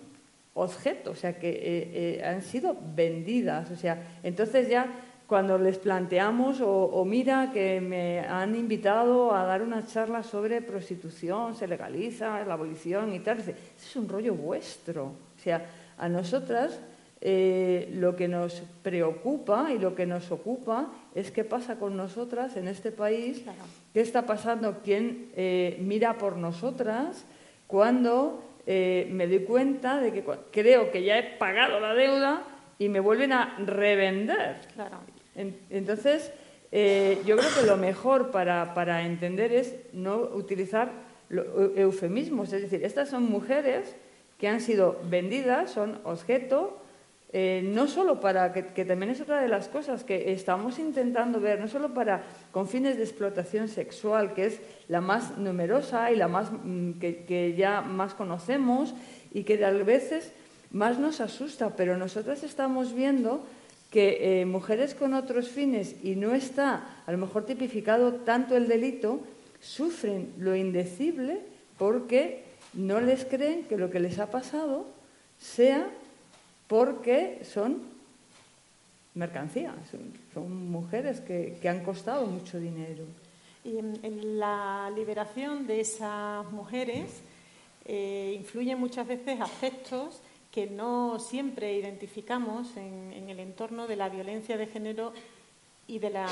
[SPEAKER 20] objetos, o sea, que eh, eh, han sido vendidas, o sea, entonces ya cuando les planteamos o, o mira que me han invitado a dar una charla sobre prostitución, se legaliza, la abolición y tal, dice, "Ese es un rollo vuestro, o sea, a nosotras eh, lo que nos preocupa y lo que nos ocupa es qué pasa con nosotras en este país, qué está pasando, quién eh, mira por nosotras, cuando eh, me doy cuenta de que creo que ya he pagado la deuda y me vuelven a revender. En- entonces, yo creo que lo mejor para, para entender es no utilizar eufemismos, es decir, estas son mujeres que han sido vendidas, son objeto, eh, no solo para, que, también es otra de las cosas que estamos intentando ver, no solo para con fines de explotación sexual, que es la más numerosa y la más mm, que, ya más conocemos y que a veces más nos asusta, pero nosotras estamos viendo que eh, mujeres con otros fines y no está a lo mejor tipificado tanto el delito, sufren lo indecible porque no les creen que lo que les ha pasado sea porque son mercancía, son, mujeres que, han costado mucho dinero.
[SPEAKER 18] Y en, la liberación de esas mujeres eh, influyen muchas veces aspectos que no siempre identificamos en, el entorno de la violencia de género y de la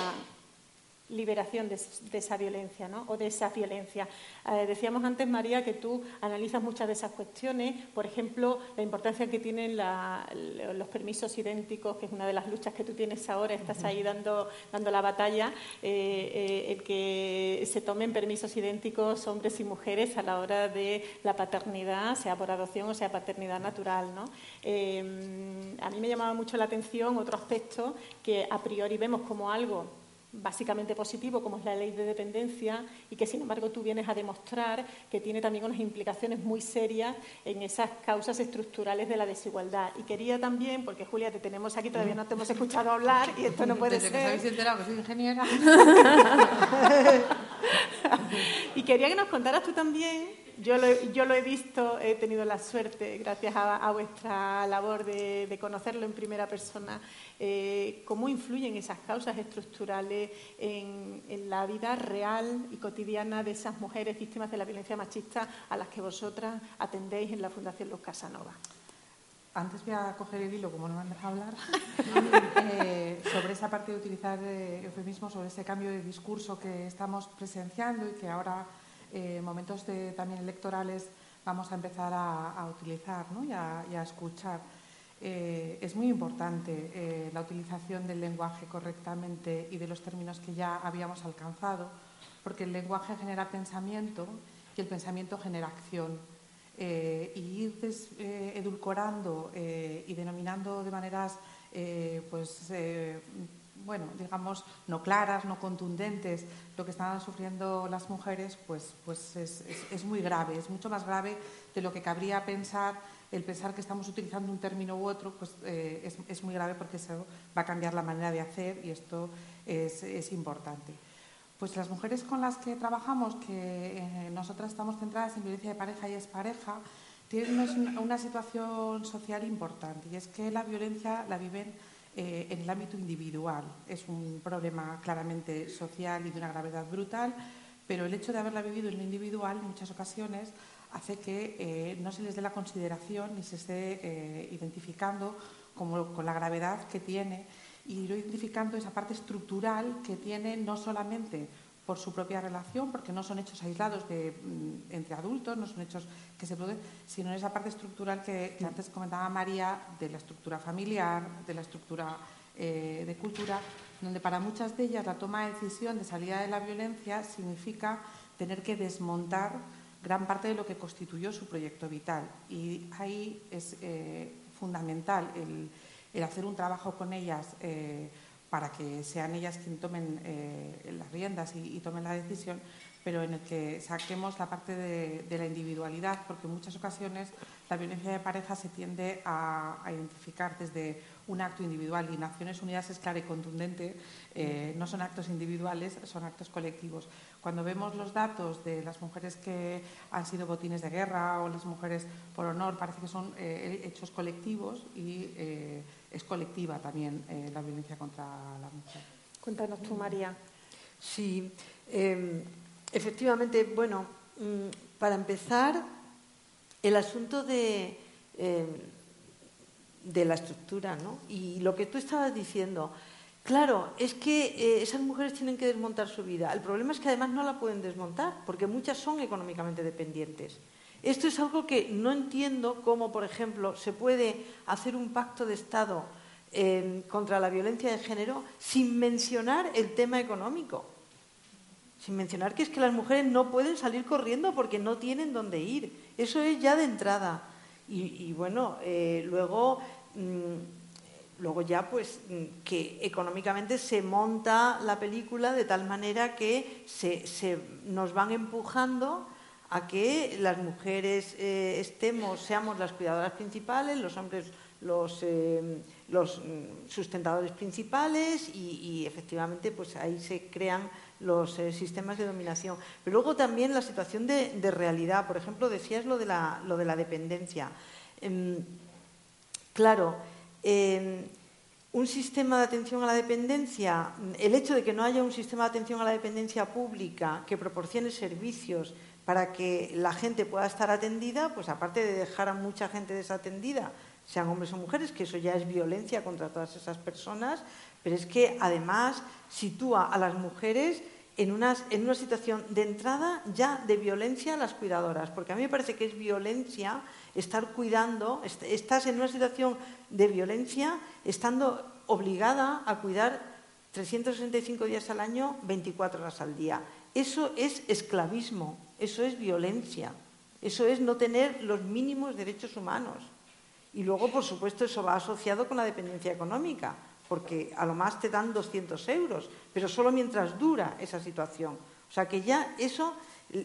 [SPEAKER 18] liberación de, esa violencia ¿no? o de esa violencia. Eh, decíamos antes, María, que tú analizas muchas de esas cuestiones, por ejemplo, la importancia que tienen los permisos idénticos, que es una de las luchas que tú tienes ahora, estás ahí dando, dando la batalla, eh, eh, el que se tomen permisos idénticos hombres y mujeres a la hora de la paternidad, sea por adopción o sea paternidad natural. ¿no? a mí me llamaba mucho la atención otro aspecto que a priori vemos como algo básicamente positivo, como es la ley de dependencia, y que sin embargo tú vienes a demostrar que tiene también unas implicaciones muy serias en esas causas estructurales de la desigualdad. Y quería también, porque Julia, te tenemos aquí, todavía no te hemos escuchado hablar, y esto no puede ser.
[SPEAKER 19] Que habéis enterado que soy ingeniera.
[SPEAKER 18] y quería que nos contaras tú también yo lo, yo lo, he visto, he tenido la suerte, gracias a, vuestra labor de, conocerlo en primera persona, eh, cómo influyen esas causas estructurales en, la vida real y cotidiana de esas mujeres víctimas de la violencia machista a las que vosotras atendéis en la Fundación Los Casanova.
[SPEAKER 19] Antes voy a coger el hilo, como no me han dejado hablar, eh, sobre esa parte de utilizar eh, eufemismos, sobre ese cambio de discurso que estamos presenciando y que ahora eh, momentos de, también electorales vamos a empezar a, utilizar y, a, escuchar. Eh, es muy importante la utilización del lenguaje correctamente y de los términos que ya habíamos alcanzado, porque el lenguaje genera pensamiento y el pensamiento genera acción. Y ir edulcorando y denominando de maneras pues, bueno, digamos, no claras, no contundentes, lo que están sufriendo las mujeres, pues, pues es, muy grave, es mucho más grave de lo que cabría pensar. El pensar que estamos utilizando un término u otro, pues eh, es, muy grave porque eso va a cambiar la manera de hacer y esto es, importante. Pues las mujeres con las que trabajamos, que eh, nosotras estamos centradas en violencia de pareja y es pareja, tienen una situación social importante y es que la violencia la viven eh, en el ámbito individual. Es un problema claramente social y de una gravedad brutal, pero el hecho de haberla vivido en lo individual en muchas ocasiones hace que eh, no se les dé la consideración ni se esté identificando como, con la gravedad que tiene y ir identificando esa parte estructural que tiene no solamente por su propia relación, porque no son hechos aislados de, mm, entre adultos, no son hechos que se producen, sino en esa parte estructural que, antes comentaba María, de la estructura familiar, de la estructura eh, de cultura, donde para muchas de ellas la toma de decisión de salida de la violencia significa tener que desmontar gran parte de lo que constituyó su proyecto vital. Y ahí es eh, fundamental el, hacer un trabajo con ellas. Eh, para que sean ellas quienes tomen eh, las riendas y, tomen la decisión, pero en el que saquemos la parte de, la individualidad, porque en muchas ocasiones la violencia de pareja se tiende a, identificar desde un acto individual y Naciones Unidas es clara y contundente, eh, no son actos individuales, son actos colectivos. Cuando vemos los datos de las mujeres que han sido botines de guerra o las mujeres por honor, parece que son hechos colectivos y es colectiva también eh, la violencia contra la mujer.
[SPEAKER 18] Cuéntanos tú, María.
[SPEAKER 21] Sí, em, efectivamente, bueno, mm, para empezar, el asunto de, em, de la estructura, ¿no? Y lo que tú estabas diciendo, claro, es que eh, esas mujeres tienen que desmontar su vida. El problema es que además no la pueden desmontar, porque muchas son económicamente dependientes. Esto es algo que no entiendo cómo, por ejemplo, se puede hacer un pacto de Estado eh, contra la violencia de género sin mencionar el tema económico. Sin mencionar que es que las mujeres no pueden salir corriendo porque no tienen dónde ir. Eso es ya de entrada. Y, bueno, eh, luego, mm, luego ya pues mm, que económicamente se monta la película de tal manera que se, se nos van empujando a que las mujeres eh, estemos, seamos las cuidadoras principales, los hombres los, eh, mm, sustentadores principales y, efectivamente pues ahí se crean los eh, sistemas de dominación. Pero luego también la situación de, realidad, por ejemplo, decías lo de la, lo de la dependencia. Em, claro, em, un sistema de atención a la dependencia, el hecho de que no haya un sistema de atención a la dependencia pública que proporcione servicios para que la gente pueda estar atendida, pues aparte de dejar a mucha gente desatendida, sean hombres o mujeres, que eso ya es violencia contra todas esas personas, pero es que además sitúa a las mujeres en, en una situación de entrada ya de violencia a las cuidadoras, porque a mí me parece que es violencia estar cuidando, estás en una situación de violencia estando obligada a cuidar 365 días al año, 24 horas al día. Eso es esclavismo, eso es violencia, eso es no tener los mínimos derechos humanos. Y luego, por supuesto, eso va asociado con la dependencia económica, porque a lo más te dan 200 euros, pero solo mientras dura esa situación. O sea que ya eso,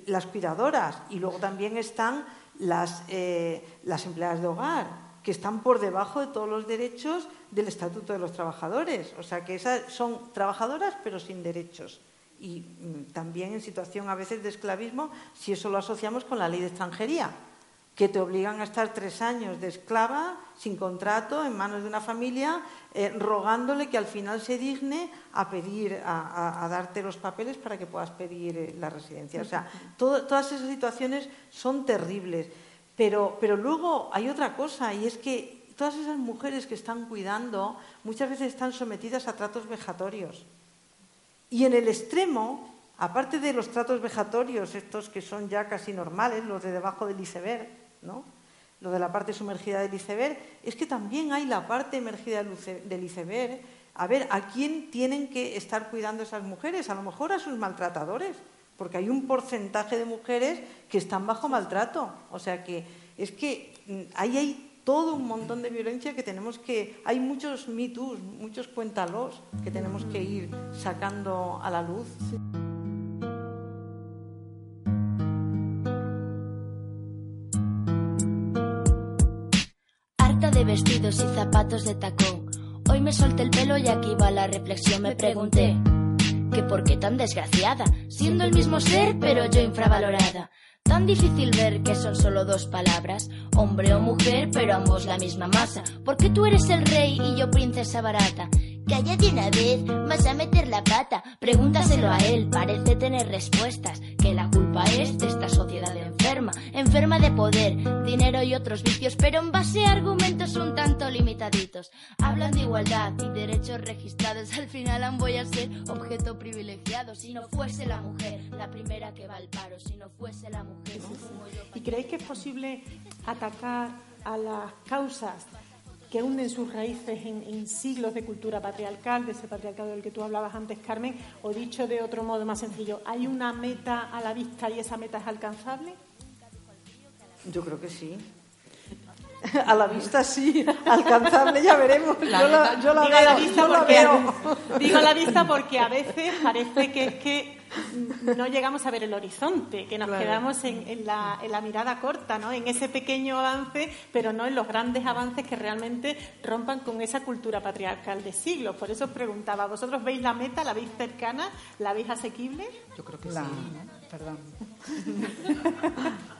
[SPEAKER 21] las cuidadoras, y luego también están las, eh, las empleadas de hogar, que están por debajo de todos los derechos del Estatuto de los Trabajadores. O sea que esas son trabajadoras pero sin derechos y mm, también en situación a veces de esclavismo si eso lo asociamos con la ley de extranjería, que te obligan a estar tres años de esclava, sin contrato, en manos de una familia, eh, rogándole que al final se digne a pedir, a, darte los papeles para que puedas pedir eh, la residencia. O sea, todas esas situaciones son terribles. Pero, pero luego hay otra cosa, y es que todas esas mujeres que están cuidando muchas veces están sometidas a tratos vejatorios. Y en el extremo, aparte de los tratos vejatorios, estos que son ya casi normales, los de debajo del iceberg, ¿no? lo de la parte sumergida del iceberg, es que también hay la parte emergida del iceberg. A ver, ¿a quién tienen que estar cuidando esas mujeres? A lo mejor a sus maltratadores, porque hay un porcentaje de mujeres que están bajo maltrato. O sea que es que mm, ahí hay todo un montón de violencia que tenemos que... Hay muchos mitos, muchos cuéntalos que tenemos que ir sacando a la luz.
[SPEAKER 24] Harta de vestidos y zapatos de tacón. Hoy me solté el pelo y aquí va la reflexión. Me pregunté que por qué tan desgraciada, siendo el mismo ser pero yo infravalorada. Tan difícil ver que son solo dos palabras, hombre o mujer, pero ambos la misma masa. Porque tú eres el rey y yo princesa barata. Cállate una vez, vas a meter la pata. Pregúntaselo a él, parece tener respuestas. Que la culpa es de esta sociedad enferma, enferma de poder, dinero y otros vicios, pero en base a argumentos un tanto limitaditos. Hablan de igualdad y derechos registrados, al final han voy a ser objeto privilegiado. Si no fuese la mujer la primera que va al paro, si no fuese la mujer.
[SPEAKER 18] ¿Y creéis que es posible atacar a las causas que hunden sus raíces en, siglos de cultura patriarcal, de ese patriarcado del que tú hablabas antes, Carmen, o dicho de otro modo más sencillo, ¿hay una meta a la vista y esa meta es alcanzable?
[SPEAKER 21] Yo creo que sí. A la vista sí, alcanzable ya veremos. yo la, yo
[SPEAKER 18] digo, la vista porque, digo la vista porque a veces parece que es que no llegamos a ver el horizonte, que nos quedamos en, la, en, la, mirada corta, ¿no? en ese pequeño avance, pero no en los grandes avances que realmente rompan con esa cultura patriarcal de siglos. Por eso os preguntaba, ¿vosotros veis la meta, la veis cercana, la veis asequible?
[SPEAKER 22] Yo creo que sí. Perdón.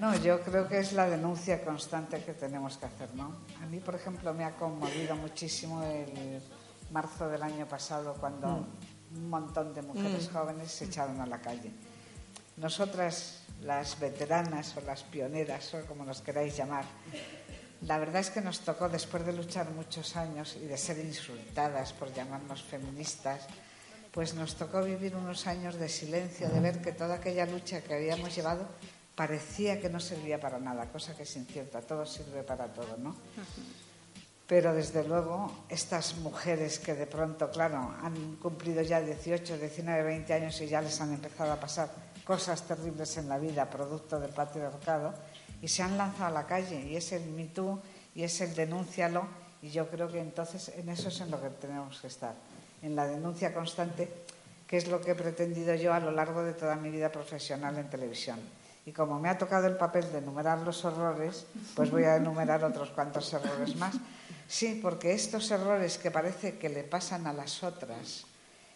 [SPEAKER 22] No, yo creo que es la denuncia constante que tenemos que hacer, ¿no? A mí, por ejemplo, me ha conmovido muchísimo el marzo del año pasado cuando mm. un montón de mujeres mm. jóvenes se echaron a la calle. Nosotras, las veteranas o las pioneras, o como nos queráis llamar, la verdad es que nos tocó, después de luchar muchos años y de ser insultadas por llamarnos feministas, pues nos tocó vivir unos años de silencio, de ver que toda aquella lucha que habíamos llevado parecía que no servía para nada, cosa que es incierta, todo sirve para todo, ¿no? Pero desde luego estas mujeres que de pronto, claro, han cumplido ya 18, 19, 20 años y ya les han empezado a pasar cosas terribles en la vida, producto del patriarcado, y se han lanzado a la calle, y es el Me y es el denúncialo, y yo creo que entonces en eso es en lo que tenemos que estar en la denuncia constante, que es lo que he pretendido yo a lo largo de toda mi vida profesional en televisión. Y como me ha tocado el papel de enumerar los horrores, pues voy a enumerar otros cuantos errores más. Sí, porque estos errores que parece que le pasan a las otras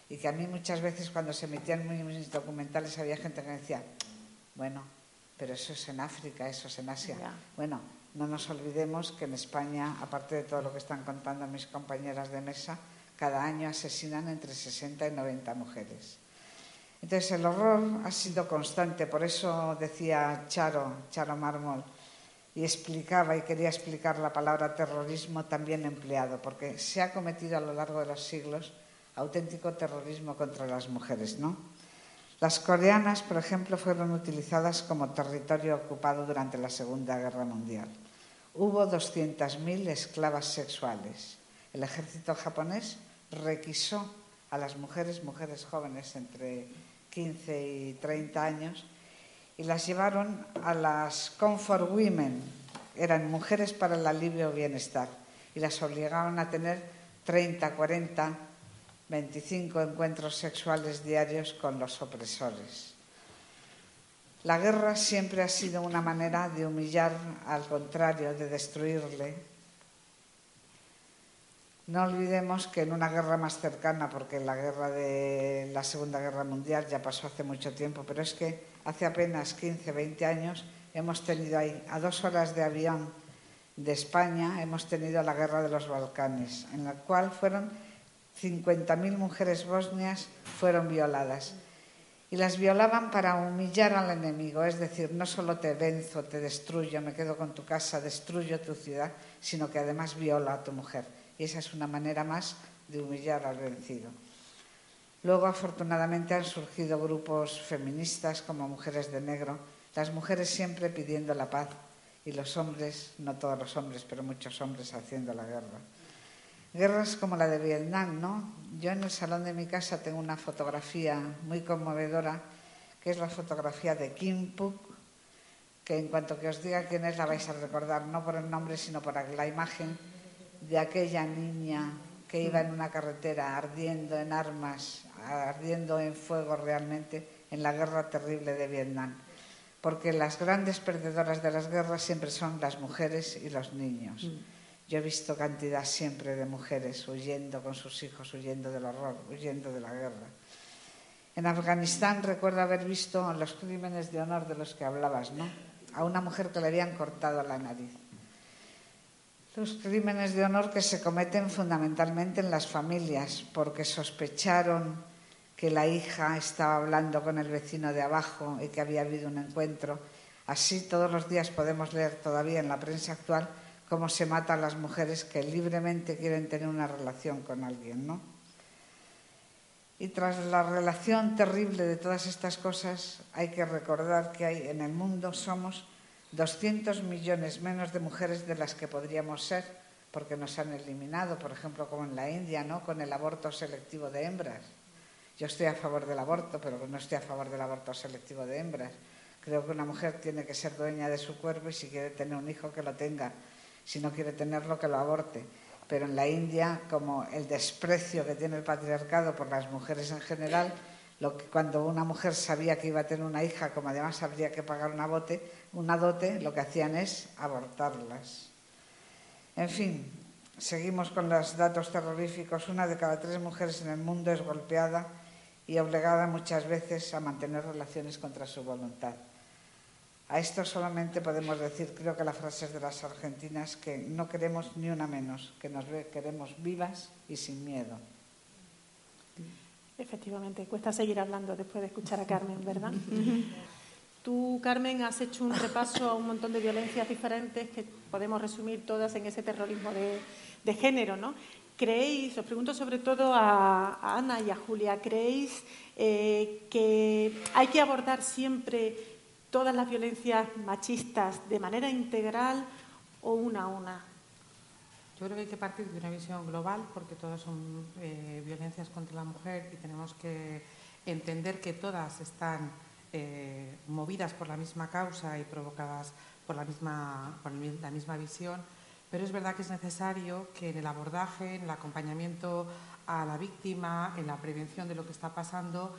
[SPEAKER 22] y que a mí muchas veces cuando se emitían mis documentales había gente que me decía, bueno, pero eso es en África, eso es en Asia. Bueno, no nos olvidemos que en España, aparte de todo lo que están contando mis compañeras de mesa, cada año asesinan entre 60 y 90 mujeres. Entonces el horror ha sido constante, por eso decía Charo, Charo Mármol, y explicaba y quería explicar la palabra terrorismo también empleado, porque se ha cometido a lo largo de los siglos auténtico terrorismo contra las mujeres, ¿no? Las coreanas, por ejemplo, fueron utilizadas como territorio ocupado durante la Segunda Guerra Mundial. Hubo 200.000 esclavas sexuales. El ejército japonés requisó a las mujeres, mujeres jóvenes entre 15 y 30 años, y las llevaron a las Comfort Women, eran mujeres para el alivio o bienestar, y las obligaban a tener 30, 40, 25 encuentros sexuales diarios con los opresores. La guerra siempre ha sido una manera de humillar al contrario, de destruirle. No olvidemos que en una guerra más cercana, porque la guerra de la Segunda Guerra Mundial ya pasó hace mucho tiempo, pero es que hace apenas 15, 20 años hemos tenido ahí, a dos horas de avión de España, hemos tenido la guerra de los Balcanes, en la cual fueron 50.000 mujeres bosnias fueron violadas y las violaban para humillar al enemigo, es decir, no solo te venzo, te destruyo, me quedo con tu casa, destruyo tu ciudad, sino que además viola a tu mujer. Y esa es una manera más de humillar al vencido. Luego, afortunadamente, han surgido grupos feministas como Mujeres de Negro, las mujeres siempre pidiendo la paz y los hombres, no todos los hombres, pero muchos hombres haciendo la guerra. Guerras como la de Vietnam, ¿no? Yo en el salón de mi casa tengo una fotografía muy conmovedora, que es la fotografía de Kim Puk, que en cuanto que os diga quién es la vais a recordar, no por el nombre, sino por la imagen de aquella niña que iba en una carretera ardiendo en armas, ardiendo en fuego realmente en la guerra terrible de Vietnam. Porque las grandes perdedoras de las guerras siempre son las mujeres y los niños. Mm. Yo he visto cantidad siempre de mujeres huyendo con sus hijos, huyendo del horror, huyendo de la guerra. En Afganistán recuerdo haber visto los crímenes de honor de los que hablabas, ¿no? A una mujer que le habían cortado la nariz. Los crímenes de honor que se cometen fundamentalmente en las familias, porque sospecharon que la hija estaba hablando con el vecino de abajo y que había habido un encuentro. Así todos los días podemos leer todavía en la prensa actual cómo se matan las mujeres que libremente quieren tener una relación con alguien, ¿no? Y tras la relación terrible de todas estas cosas, hay que recordar que hay en el mundo somos 200 millones menos de mujeres de las que podríamos ser, porque nos han eliminado, por ejemplo, como en la India, ¿no? Con el aborto selectivo de hembras. Yo estoy a favor del aborto, pero no estoy a favor del aborto selectivo de hembras. Creo que una mujer tiene que ser dueña de su cuerpo y si quiere tener un hijo que lo tenga si no quiere tenerlo, que lo aborte. Pero en la India, como el desprecio que tiene el patriarcado por las mujeres en general, lo que, cuando una mujer sabía que iba a tener una hija, como además habría que pagar una, bote, una dote, lo que hacían es abortarlas. En fin, seguimos con los datos terroríficos. Una de cada tres mujeres en el mundo es golpeada y obligada muchas veces a mantener relaciones contra su voluntad. A esto solamente podemos decir, creo que la frase es de las argentinas, que no queremos ni una menos, que nos queremos vivas y sin miedo.
[SPEAKER 18] Efectivamente, cuesta seguir hablando después de escuchar a Carmen, ¿verdad? Tú, Carmen, has hecho un repaso a un montón de violencias diferentes que podemos resumir todas en ese terrorismo de, género, ¿no? ¿Creéis, os pregunto sobre todo a, Ana y a Julia, ¿creéis eh, que hay que abordar siempre todas las violencias machistas de manera integral o una a una?
[SPEAKER 19] Yo creo que hay que partir de una visión global porque todas son eh, violencias contra la mujer y tenemos que entender que todas están eh, movidas por la misma causa y provocadas por la misma, por la misma visión, pero es verdad que es necesario que en el abordaje, en el acompañamiento a la víctima, en la prevención de lo que está pasando,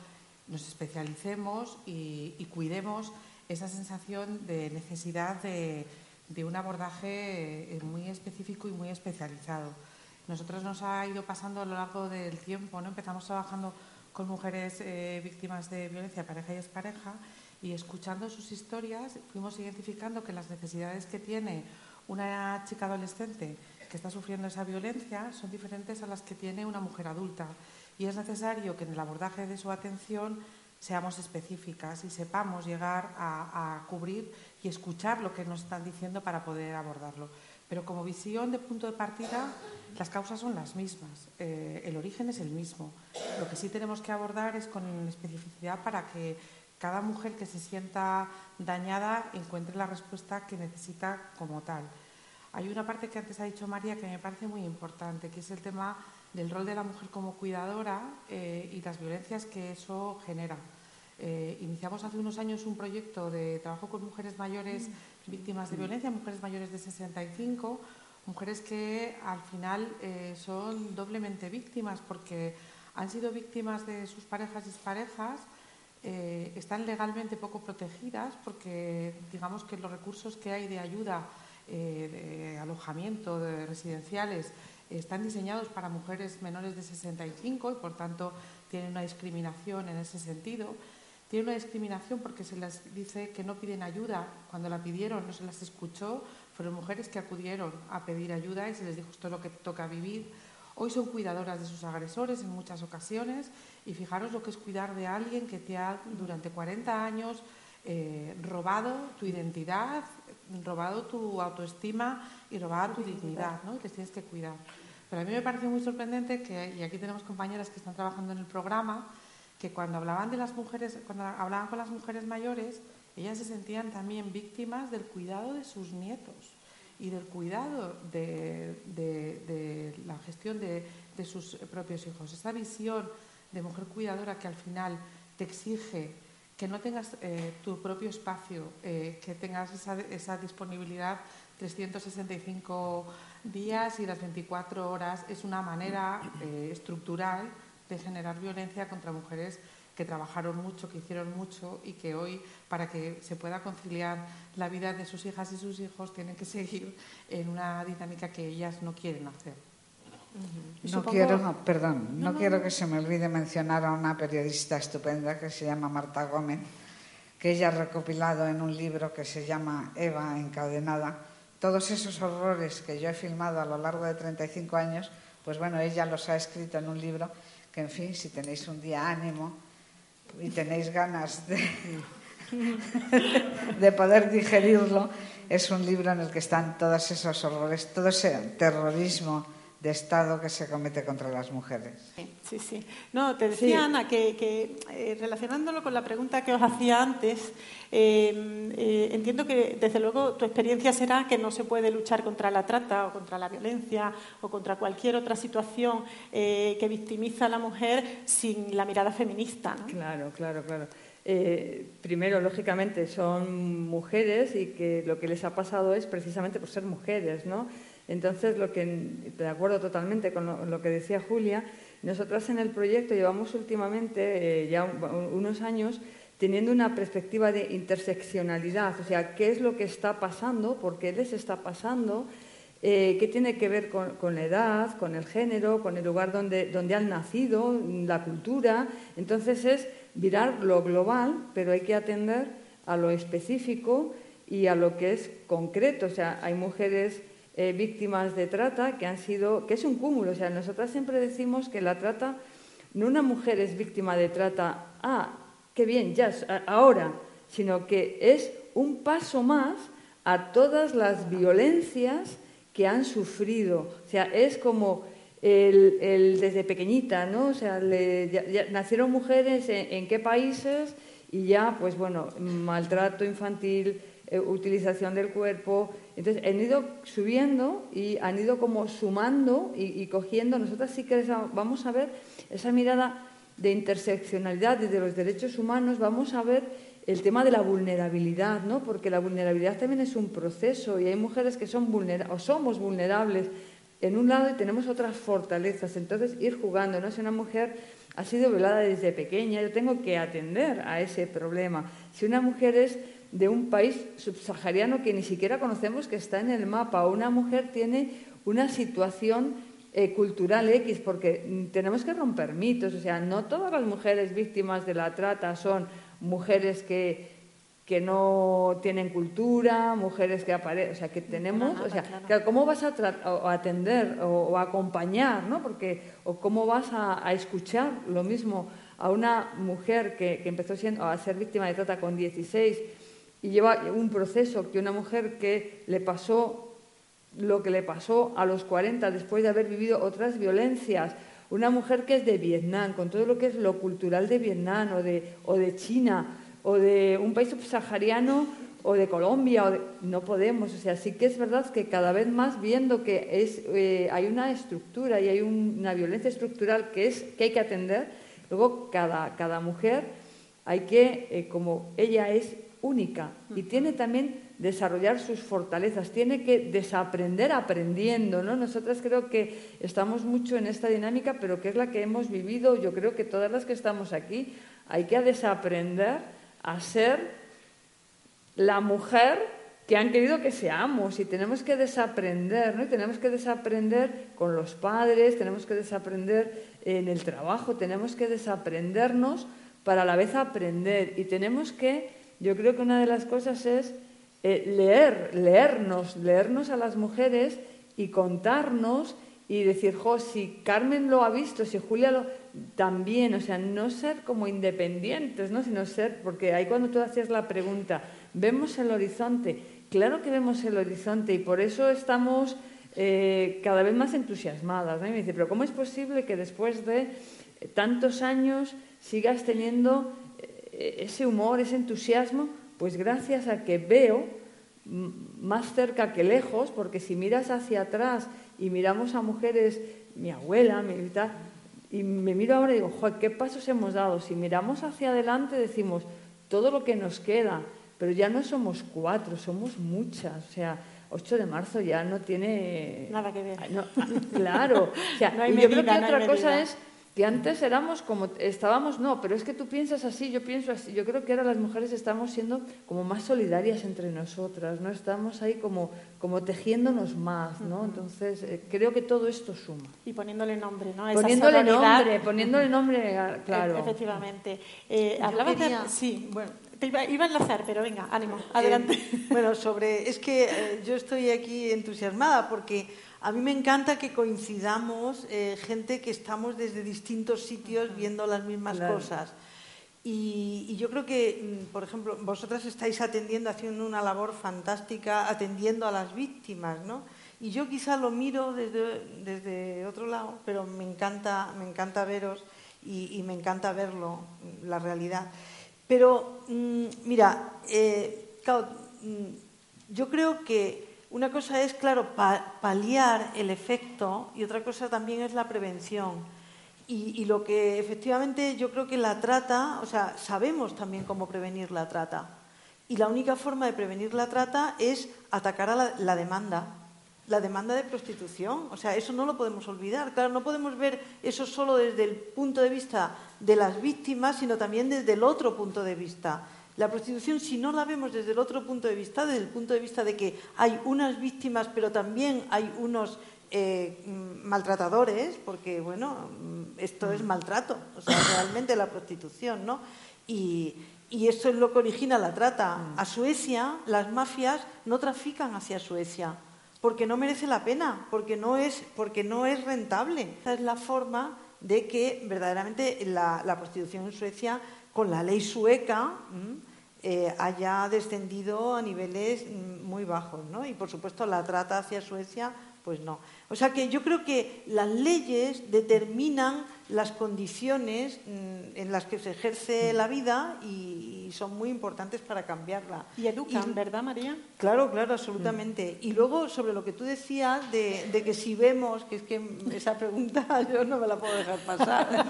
[SPEAKER 19] nos especialicemos y, y cuidemos esa sensación de necesidad de, de un abordaje eh, muy específico y muy especializado. Nosotros nos ha ido pasando a lo largo del tiempo, ¿no? empezamos trabajando con mujeres eh, víctimas de violencia pareja y expareja y escuchando sus historias fuimos identificando que las necesidades que tiene una chica adolescente que está sufriendo esa violencia son diferentes a las que tiene una mujer adulta y es necesario que en el abordaje de su atención seamos específicas y sepamos llegar a, cubrir y escuchar lo que nos están diciendo para poder abordarlo. Pero como visión de punto de partida, las causas son las mismas, eh, el origen es el mismo. Lo que sí tenemos que abordar es con especificidad para que cada mujer que se sienta dañada encuentre la respuesta que necesita como tal. Hay una parte que antes ha dicho María que me parece muy importante, que es el tema del rol de la mujer como cuidadora eh, y las violencias que eso genera. Eh, iniciamos hace unos años un proyecto de trabajo con mujeres mayores mm. víctimas de violencia, mujeres mayores de 65, mujeres que al final eh, son doblemente víctimas porque han sido víctimas de sus parejas y parejas, eh, están legalmente poco protegidas porque digamos que los recursos que hay de ayuda, de alojamiento, de residenciales, están diseñados para mujeres menores de 65 y por tanto tienen una discriminación en ese sentido. Tiene una discriminación porque se les dice que no piden ayuda. Cuando la pidieron no se las escuchó. Fueron mujeres que acudieron a pedir ayuda y se les dijo esto es lo que toca vivir. Hoy son cuidadoras de sus agresores en muchas ocasiones y fijaros lo que es cuidar de alguien que te ha durante 40 años eh, robado tu identidad, robado tu autoestima y robado tu dignidad, ¿no? Y que tienes que cuidar. Pero a mí me parece muy sorprendente que, y aquí tenemos compañeras que están trabajando en el programa, que cuando hablaban de las mujeres, cuando hablaban con las mujeres mayores, ellas se sentían también víctimas del cuidado de sus nietos y del cuidado de, la gestión de, sus propios hijos. Esa visión de mujer cuidadora que al final te exige que no tengas eh, tu propio espacio, eh, que tengas esa, disponibilidad 365 días y las 24 horas, es una manera eh, estructural de generar violencia contra mujeres que trabajaron mucho, que hicieron mucho y que hoy, para que se pueda conciliar la vida de sus hijas y sus hijos, tienen que seguir en una dinámica que ellas no quieren hacer.
[SPEAKER 22] No quiero, perdón, no, quiero que se me olvide mencionar a una periodista estupenda que se llama Marta Gómez, que ella ha recopilado en un libro que se llama Eva encadenada. Todos esos horrores que yo he filmado a lo largo de 35 años, pues bueno, ella los ha escrito en un libro que en fin, si tenéis un día ánimo y tenéis ganas de, de poder digerirlo, es un libro en el que están todos esos horrores, todo ese terrorismo de Estado que se comete contra las mujeres.
[SPEAKER 18] Sí, sí. No, te decía, Ana, que, eh, relacionándolo con la pregunta que os hacía antes, eh, eh, entiendo que, desde luego, tu experiencia será que no se puede luchar contra la trata o contra la violencia o contra cualquier otra situación que victimiza a la mujer sin la mirada feminista. ¿no?
[SPEAKER 20] Claro, claro, claro. primero, lógicamente, son mujeres y que lo que les ha pasado es precisamente por ser mujeres, ¿no? Entonces, lo que, de acuerdo totalmente con lo, que decía Julia, nosotras en el proyecto llevamos últimamente, eh, ya unos años, teniendo una perspectiva de interseccionalidad, o sea, qué es lo que está pasando, por qué les está pasando, eh, qué tiene que ver con, la edad, con el género, con el lugar donde, donde han nacido, la cultura. Entonces es mirar lo global, pero hay que atender a lo específico y a lo que es concreto. O sea, hay mujeres eh, víctimas de trata que han sido, que es un cúmulo. O sea, nosotras siempre decimos que la trata, no una mujer es víctima de trata, ah, qué bien, ya, ahora, sino que es un paso más a todas las violencias que han sufrido. O sea, es como el, desde pequeñita, ¿no? O sea, nacieron mujeres en, en, qué países y ya, pues bueno, maltrato infantil, eh, utilización del cuerpo. Entonces, han ido subiendo y han ido como sumando y, cogiendo. Nosotras sí que vamos a ver esa mirada de interseccionalidad de los derechos humanos, vamos a ver el tema de la vulnerabilidad, ¿no? porque la vulnerabilidad también es un proceso y hay mujeres que son vulnerables o somos vulnerables en un lado y tenemos otras fortalezas. Entonces, ir jugando, ¿no? Si una mujer ha sido violada desde pequeña, yo tengo que atender a ese problema. Si una mujer es de un país subsahariano que ni siquiera conocemos que está en el mapa, o una mujer tiene una situación eh, cultural X, porque mm, tenemos que romper mitos, o sea, no todas las mujeres víctimas de la trata son mujeres que, que no tienen cultura, mujeres que aparecen, o sea, que tenemos, o sea, ¿cómo vas a, atender o, acompañar, ¿no? Porque, o cómo vas a, escuchar lo mismo a una mujer que, que empezó siendo, a ser víctima de trata con 16 y lleva un proceso que una mujer que le pasó lo que le pasó a los 40 después de haber vivido otras violencias, una mujer que es de Vietnam, con todo lo que es lo cultural de Vietnam o de, o de China o de un país subsahariano o de Colombia, o no podemos. O sea, sí que es verdad que cada vez más viendo que es, eh, hay una estructura y hay una violencia estructural que, es, que hay que atender, luego cada, cada mujer hay que, eh, como ella es única y tiene también desarrollar sus fortalezas, tiene que desaprender aprendiendo, ¿no? Nosotras creo que estamos mucho en esta dinámica, pero que es la que hemos vivido, yo creo que todas las que estamos aquí, hay que desaprender a ser la mujer que han querido que seamos y tenemos que desaprender, ¿no? Y tenemos que desaprender con los padres, tenemos que desaprender en el trabajo, tenemos que desaprendernos para a la vez aprender y tenemos que yo creo que una de las cosas es eh, leer, leernos, leernos a las mujeres y contarnos y decir, jo, si Carmen lo ha visto, si Julia lo también, o sea, no ser como independientes, ¿no? sino ser, porque ahí cuando tú hacías la pregunta, vemos el horizonte, claro que vemos el horizonte y por eso estamos eh, cada vez más entusiasmadas. ¿no? Y me dice, pero ¿cómo es posible que después de tantos años sigas teniendo ese humor, ese entusiasmo, pues gracias a que veo más cerca que lejos, porque si miras hacia atrás y miramos a mujeres, mi abuela, mi tal, y me miro ahora y digo, Joder, ¿qué pasos hemos dado? Si miramos hacia adelante decimos todo lo que nos queda, pero ya no somos cuatro, somos muchas. O sea, 8 de marzo ya no tiene...
[SPEAKER 18] Nada que ver.
[SPEAKER 20] claro. y yo creo que otra cosa es que antes éramos como estábamos, no, pero es que tú piensas así, yo pienso así. Yo creo que ahora las mujeres estamos siendo como más solidarias entre nosotras, ¿no? Estamos ahí como, como tejiéndonos más, ¿no? Entonces, eh, creo que todo esto suma.
[SPEAKER 18] Y poniéndole nombre, ¿no?
[SPEAKER 20] poniéndole nombre, poniéndole nombre, claro.
[SPEAKER 18] efectivamente. Eh, hablabas de... Sí, bueno, te iba, iba, a enlazar, pero venga, ánimo, adelante.
[SPEAKER 21] bueno, sobre... Es que eh, yo estoy aquí entusiasmada porque a mí me encanta que coincidamos eh, gente que estamos desde distintos sitios viendo las mismas cosas. Y, yo creo que, mm, por ejemplo, vosotras estáis atendiendo, haciendo una labor fantástica, atendiendo a las víctimas, ¿no? Y yo quizá lo miro desde, desde otro lado, pero me encanta, me encanta veros y, me encanta verlo, la realidad. Pero, mm, mira, eh, mm, yo creo que una cosa es, claro, paliar el efecto y otra cosa también es la prevención. Y, lo que efectivamente yo creo que la trata, o sea, sabemos también cómo prevenir la trata. Y la única forma de prevenir la trata es atacar a la, demanda, la demanda de prostitución. O sea, eso no lo podemos olvidar. Claro, no podemos ver eso solo desde el punto de vista de las víctimas, sino también desde el otro punto de vista la prostitución, si no la vemos desde el otro punto de vista, desde el punto de vista de que hay unas víctimas, pero también hay unos eh, maltratadores, porque, bueno, esto es maltrato, o sea, realmente la prostitución, ¿no? Y, esto es lo que origina la trata. A Suecia, las mafias no trafican hacia Suecia, porque no merece la pena, porque no es, porque no es rentable. Esa es la forma de que verdaderamente la, prostitución en Suecia, con la ley sueca, eh, haya descendido a niveles mm, muy bajos, ¿no? Y por supuesto la trata hacia Suecia, pues no. O sea que yo creo que las leyes determinan las condiciones mm, en las que se ejerce la vida y, son muy importantes para cambiarla.
[SPEAKER 18] Y educan, ¿verdad, María?
[SPEAKER 21] Claro, claro, absolutamente. Y luego, sobre lo que tú decías de, de, que si vemos, que es que esa pregunta yo no me la puedo dejar pasar,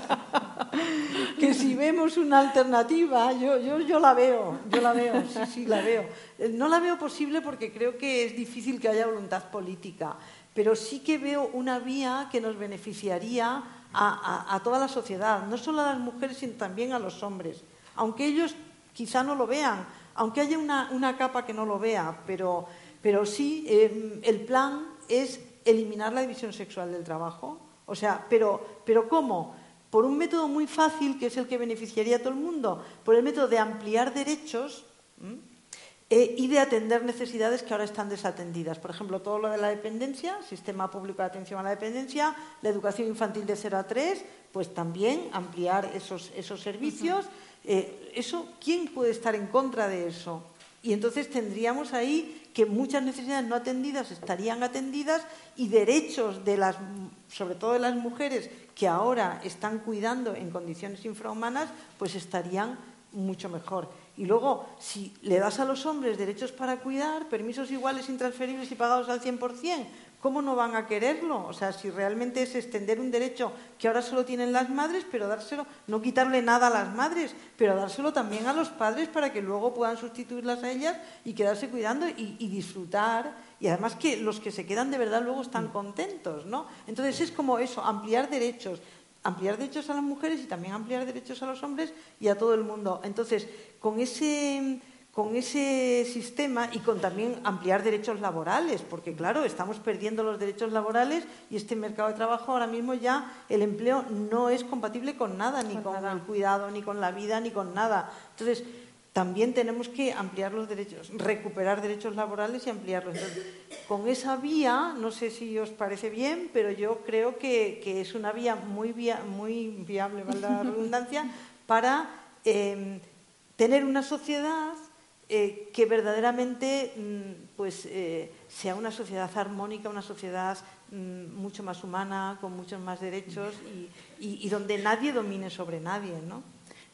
[SPEAKER 21] que si vemos una alternativa, yo, yo, yo la veo, yo la veo, sí, sí, la veo. No la veo posible porque creo que es difícil que haya voluntad política, pero sí que veo una vía que nos beneficiaría a, toda la sociedad, no solo a las mujeres, sino también a los hombres. Aunque ellos quizá no lo vean, aunque haya una, capa que no lo vea, pero, pero sí, em, el plan es eliminar la división sexual del trabajo. O sea, pero, pero ¿cómo? Por un método muy fácil, que es el que beneficiaría a todo el mundo, por el método de ampliar derechos eh, y de atender necesidades que ahora están desatendidas. Por ejemplo, todo lo de la dependencia, sistema público de atención a la dependencia, la educación infantil de 0 a 3, pues también ampliar esos, esos servicios. Eh, eso, ¿Quién puede estar en contra de eso? Y entonces tendríamos ahí que muchas necesidades no atendidas estarían atendidas y derechos de las, sobre todo de las mujeres que ahora están cuidando en condiciones infrahumanas, pues estarían mucho mejor. Y luego, si le das a los hombres derechos para cuidar, permisos iguales, intransferibles y pagados al 100%, ¿cómo no van a quererlo? O sea, si realmente es extender un derecho que ahora solo tienen las madres, pero dárselo, no quitarle nada a las madres, pero dárselo también a los padres para que luego puedan sustituirlas a ellas y quedarse cuidando y, y disfrutar. Y además que los que se quedan de verdad luego están contentos, ¿no? Entonces es como eso, ampliar derechos, ampliar derechos a las mujeres y también ampliar derechos a los hombres y a todo el mundo. Entonces, con ese con ese sistema y con también ampliar derechos laborales, porque claro, estamos perdiendo los derechos laborales y este mercado de trabajo ahora mismo ya el empleo no es compatible con nada, ni con, el cuidado, ni con la vida, ni con nada. Entonces, también tenemos que ampliar los derechos, recuperar derechos laborales y ampliarlos. con esa vía, no sé si os parece bien, pero yo creo que, es una vía muy, muy viable, valga la redundancia, para eh, tener una sociedad eh, que verdaderamente mm, pues, eh, sea una sociedad armónica, una sociedad mm, mucho más humana, con muchos más derechos y, y, donde nadie domine sobre nadie, ¿no?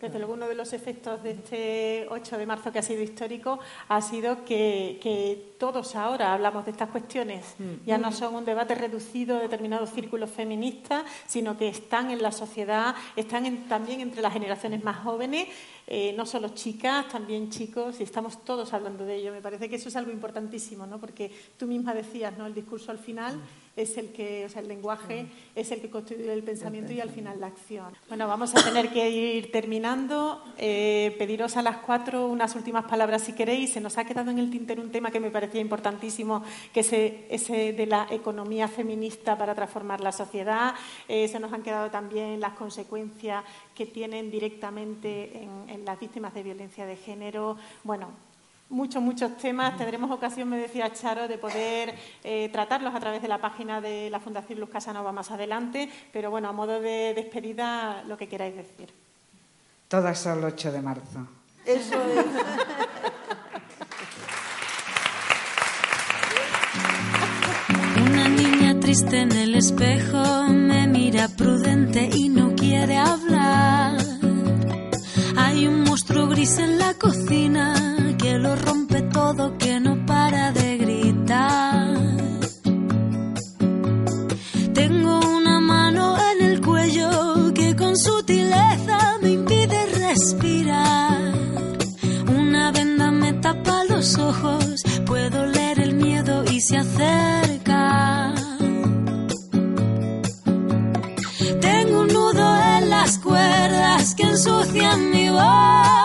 [SPEAKER 18] Desde luego, uno de los efectos de este 8 de marzo que ha sido histórico ha sido que, que todos ahora hablamos de estas cuestiones. Mm. Ya no son un debate reducido a determinados círculos feministas, sino que están en la sociedad, están también entre las generaciones más jóvenes eh, no solo chicas, también chicos, y estamos todos hablando de ello. Me parece que eso es algo importantísimo, ¿no? porque tú misma decías, ¿no? el discurso al final es el que, o sea, el lenguaje es el que constituye el pensamiento y al final la acción. Bueno, vamos a tener que ir terminando. Eh, pediros a las cuatro unas últimas palabras si queréis. Se nos ha quedado en el tintero un tema que me parecía importantísimo, que es ese de la economía feminista para transformar la sociedad. Eh, se nos han quedado también las consecuencias que tienen directamente en, las víctimas de violencia de género. Bueno, muchos, muchos temas. Tendremos ocasión, me decía Charo, de poder eh, tratarlos a través de la página de la Fundación Luz Casanova más adelante. Pero bueno, a modo de despedida, lo que queráis decir.
[SPEAKER 22] Todas son el 8 de marzo.
[SPEAKER 21] Eso es.
[SPEAKER 23] Una niña triste en el espejo me mira prudente y no quiere hablar. Hay un monstruo gris en la cocina lo rompe todo, que no para de gritar. Tengo una mano en el cuello que con sutileza me impide respirar. Una venda me tapa los ojos, puedo leer el miedo y se acerca. las cuerdas que ensucian mi voz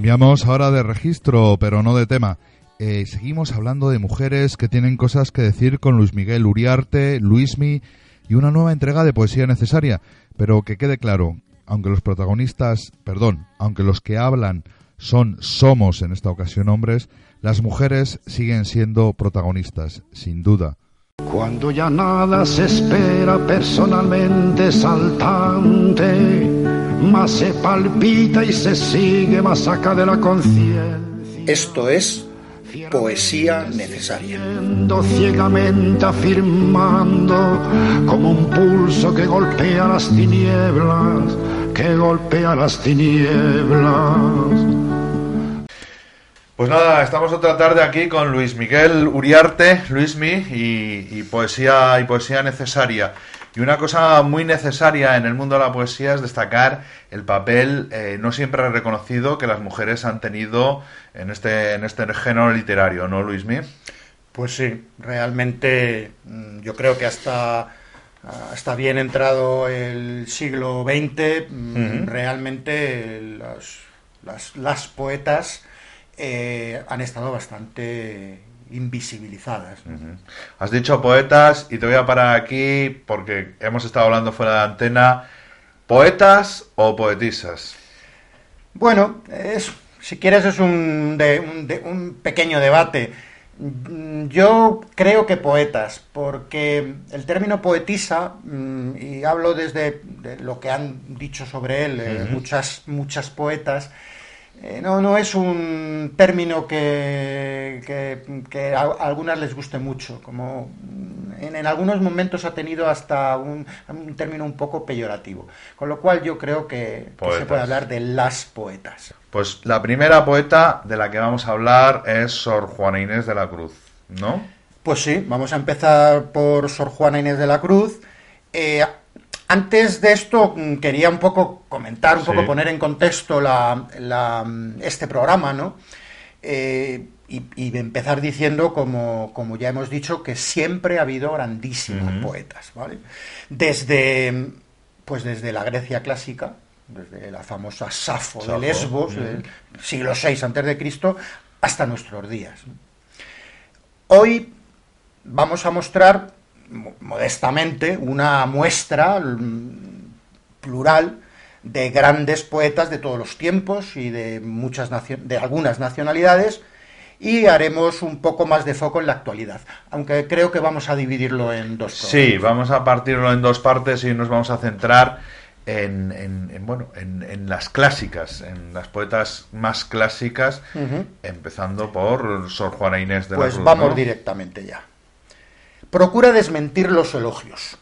[SPEAKER 3] Cambiamos ahora de registro, pero no de tema. Eh, seguimos hablando de mujeres que tienen cosas que decir con Luis Miguel Uriarte, Luismi y una nueva entrega de poesía necesaria. Pero que quede claro, aunque los protagonistas, perdón, aunque los que hablan son, somos en esta ocasión hombres, las mujeres siguen siendo protagonistas, sin duda.
[SPEAKER 25] Cuando ya nada se espera personalmente saltante, más se palpita y se sigue más acá de la conciencia.
[SPEAKER 26] Esto es Poesía necesaria.
[SPEAKER 25] ciegamente afirmando como un pulso que golpea las tinieblas, que golpea las tinieblas.
[SPEAKER 1] Pues nada, estamos otra tarde aquí con Luis Miguel Uriarte, Luismi, y, y poesía y poesía necesaria. Y una cosa muy necesaria en el mundo de la poesía es destacar el papel eh, no siempre reconocido que las mujeres han tenido en este, en este género literario, ¿no, Luismi?
[SPEAKER 26] Pues sí, realmente mm, yo creo que hasta, hasta bien entrado el siglo XX, mm, realmente las, las, las poetas eh, han estado bastante invisibilizadas.
[SPEAKER 1] Has dicho poetas y te voy a parar aquí porque hemos estado hablando fuera de antena. ¿Poetas o poetisas?
[SPEAKER 26] Bueno, es, si quieres es un, de, un, pequeño debate. Yo creo que poetas, porque el término poetisa, mm, y hablo desde lo que han dicho sobre él eh, muchas, muchas poetas, eh, no, no es un término que, que, a, algunas les guste mucho, como en, algunos momentos ha tenido hasta un, término un poco peyorativo, con lo cual yo creo que, se puede hablar de las poetas.
[SPEAKER 1] Pues la primera poeta de la que vamos a hablar es Sor Juana Inés de la Cruz, ¿no?
[SPEAKER 26] Pues sí, vamos a empezar por Sor Juana Inés de la Cruz. Eh, antes de esto, mm, quería un poco comentar, un poco poner en contexto la, mm, este programa, ¿no? Eh, y, empezar diciendo, como, como, ya hemos dicho, que siempre ha habido grandísimos poetas, ¿vale? Desde, pues desde la Grecia clásica, desde la famosa Safo, de Lesbos, del siglo VI Cristo, hasta nuestros días. Hoy vamos a mostrar modestamente una muestra plural de grandes poetas de todos los tiempos y de muchas de algunas nacionalidades y haremos un poco más de foco en la actualidad, aunque creo que vamos a dividirlo en dos
[SPEAKER 1] partes. Sí, vamos a partirlo en dos partes y nos vamos a centrar en, bueno en, las clásicas, en las poetas más clásicas, empezando por Sor Juana Inés de
[SPEAKER 26] la
[SPEAKER 1] pues Cruz.
[SPEAKER 26] Pues vamos directamente ya procura desmentir los elogios.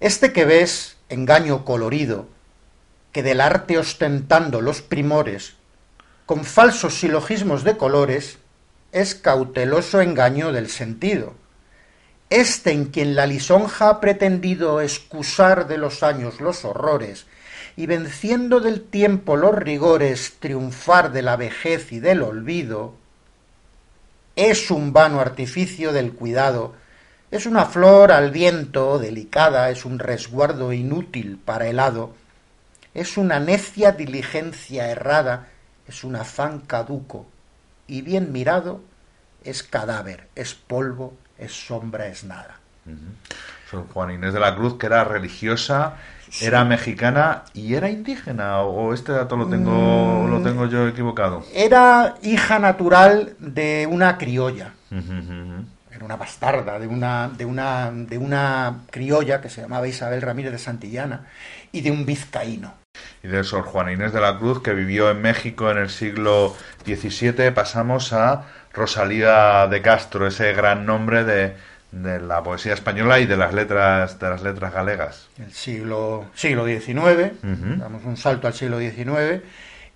[SPEAKER 26] Este que ves, engaño colorido, que del arte ostentando los primores, con falsos silogismos de colores, es cauteloso engaño del sentido. Este en quien la lisonja ha pretendido excusar de los años los horrores, y venciendo del tiempo los rigores, triunfar de la vejez y del olvido, es un vano artificio del cuidado, es una flor al viento delicada, es un resguardo inútil para el hado, es una necia diligencia errada, es un afán caduco, y bien mirado es cadáver, es polvo, es sombra, es nada.
[SPEAKER 1] Juan Inés de la Cruz, que era religiosa era mexicana y era indígena o este dato lo tengo mm. lo tengo yo equivocado.
[SPEAKER 26] Era hija natural de una criolla. Era una bastarda de una de una de una criolla que se llamaba Isabel Ramírez de Santillana y de un vizcaíno.
[SPEAKER 1] Y de Sor Juana Inés de la Cruz que vivió en México en el siglo XVII pasamos a Rosalía de Castro ese gran nombre de de la poesía española y de las letras de las letras galegas.
[SPEAKER 26] El siglo siglo XIX, damos un salto al siglo XIX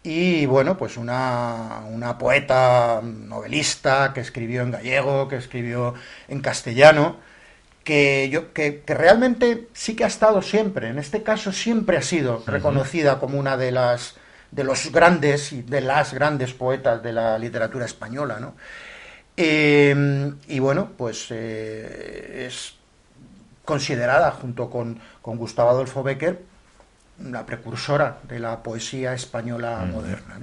[SPEAKER 26] y bueno, pues una, una poeta novelista que escribió en gallego, que escribió en castellano, que yo que, realmente sí que ha estado siempre, en este caso siempre ha sido reconocida como una de las de los grandes y de las grandes poetas de la literatura española, ¿no? Em, y bueno, pues eh, es considerada junto con, Gustavo Adolfo Becker la precursora de la poesía española moderna.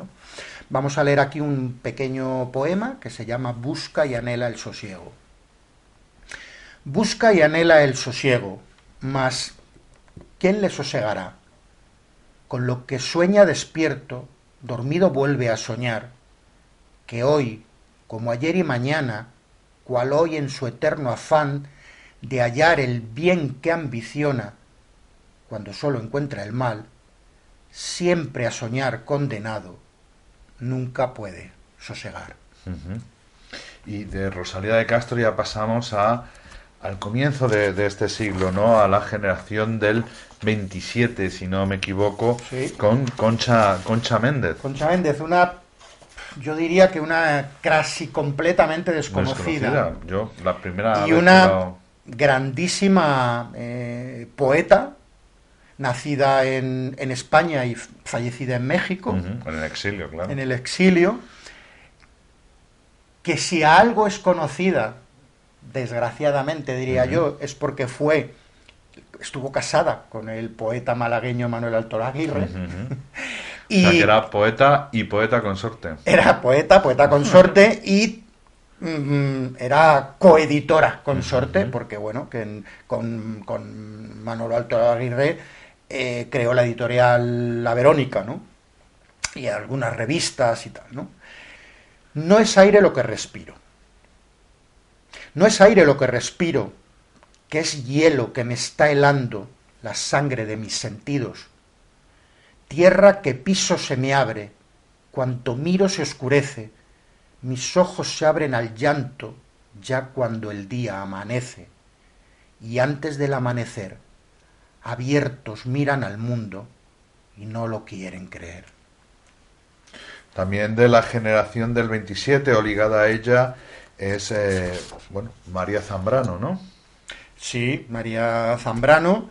[SPEAKER 26] Vamos a leer aquí un pequeño poema que se llama Busca y anhela el sosiego. Busca y anhela el sosiego, mas ¿quién le sosegará? Con lo que sueña despierto, dormido vuelve a soñar, que hoy, como ayer y mañana, cual hoy en su eterno afán de hallar el bien que ambiciona, cuando sólo encuentra el mal, siempre a soñar condenado, nunca puede sosegar.
[SPEAKER 1] Y de Rosalía de Castro ya pasamos a al comienzo de, de este siglo, ¿no? A la generación del 27, si no me equivoco, con Concha, Concha Méndez.
[SPEAKER 26] Concha Méndez, una, yo diría que una casi completamente desconocida.
[SPEAKER 1] Desconocida. Yo, la primera
[SPEAKER 26] y una grandísima eh, poeta, nacida en, en España y fallecida en México,
[SPEAKER 1] en el exilio, claro.
[SPEAKER 26] en el exilio, que si a algo es conocida, desgraciadamente diría yo, es porque fue, estuvo casada con el poeta malagueño Manuel Altor Aguirre. y
[SPEAKER 1] O sea, que era poeta y poeta consorte.
[SPEAKER 26] era poeta, poeta consorte y mm, era coeditora consorte, porque bueno, que con, con Manolo Alto Aguirre eh, creó la editorial La Verónica, ¿no? Y algunas revistas y tal, ¿no? No es aire lo que respiro. No es aire lo que respiro, que es hielo que me está helando la sangre de mis sentidos. Tierra que piso se me abre, cuanto miro se oscurece, mis ojos se abren al llanto ya cuando el día amanece, y antes del amanecer, abiertos miran al mundo y no lo quieren creer.
[SPEAKER 1] También de la generación del 27, o ligada a ella, es, eh, bueno, María Zambrano, ¿no?
[SPEAKER 26] Sí, María Zambrano,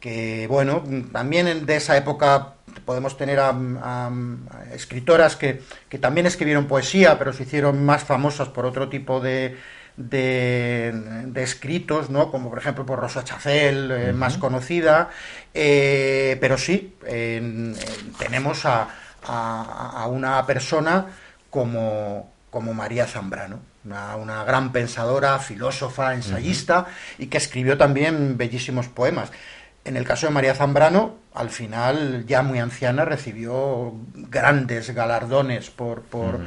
[SPEAKER 26] que bueno, también de esa época podemos tener a, a- a escritoras que, que también escribieron poesía, pero se hicieron más famosas por otro tipo de, de, de escritos, ¿no? Como por ejemplo por Rosa Chacel, eh, más conocida, Eh, pero sí, en- en- tenemos a, a- a una persona como, como María Zambrano, una, una gran pensadora, filósofa, ensayista, y que escribió también bellísimos poemas. En el caso de María Zambrano, al final, ya muy anciana, recibió grandes galardones por, por,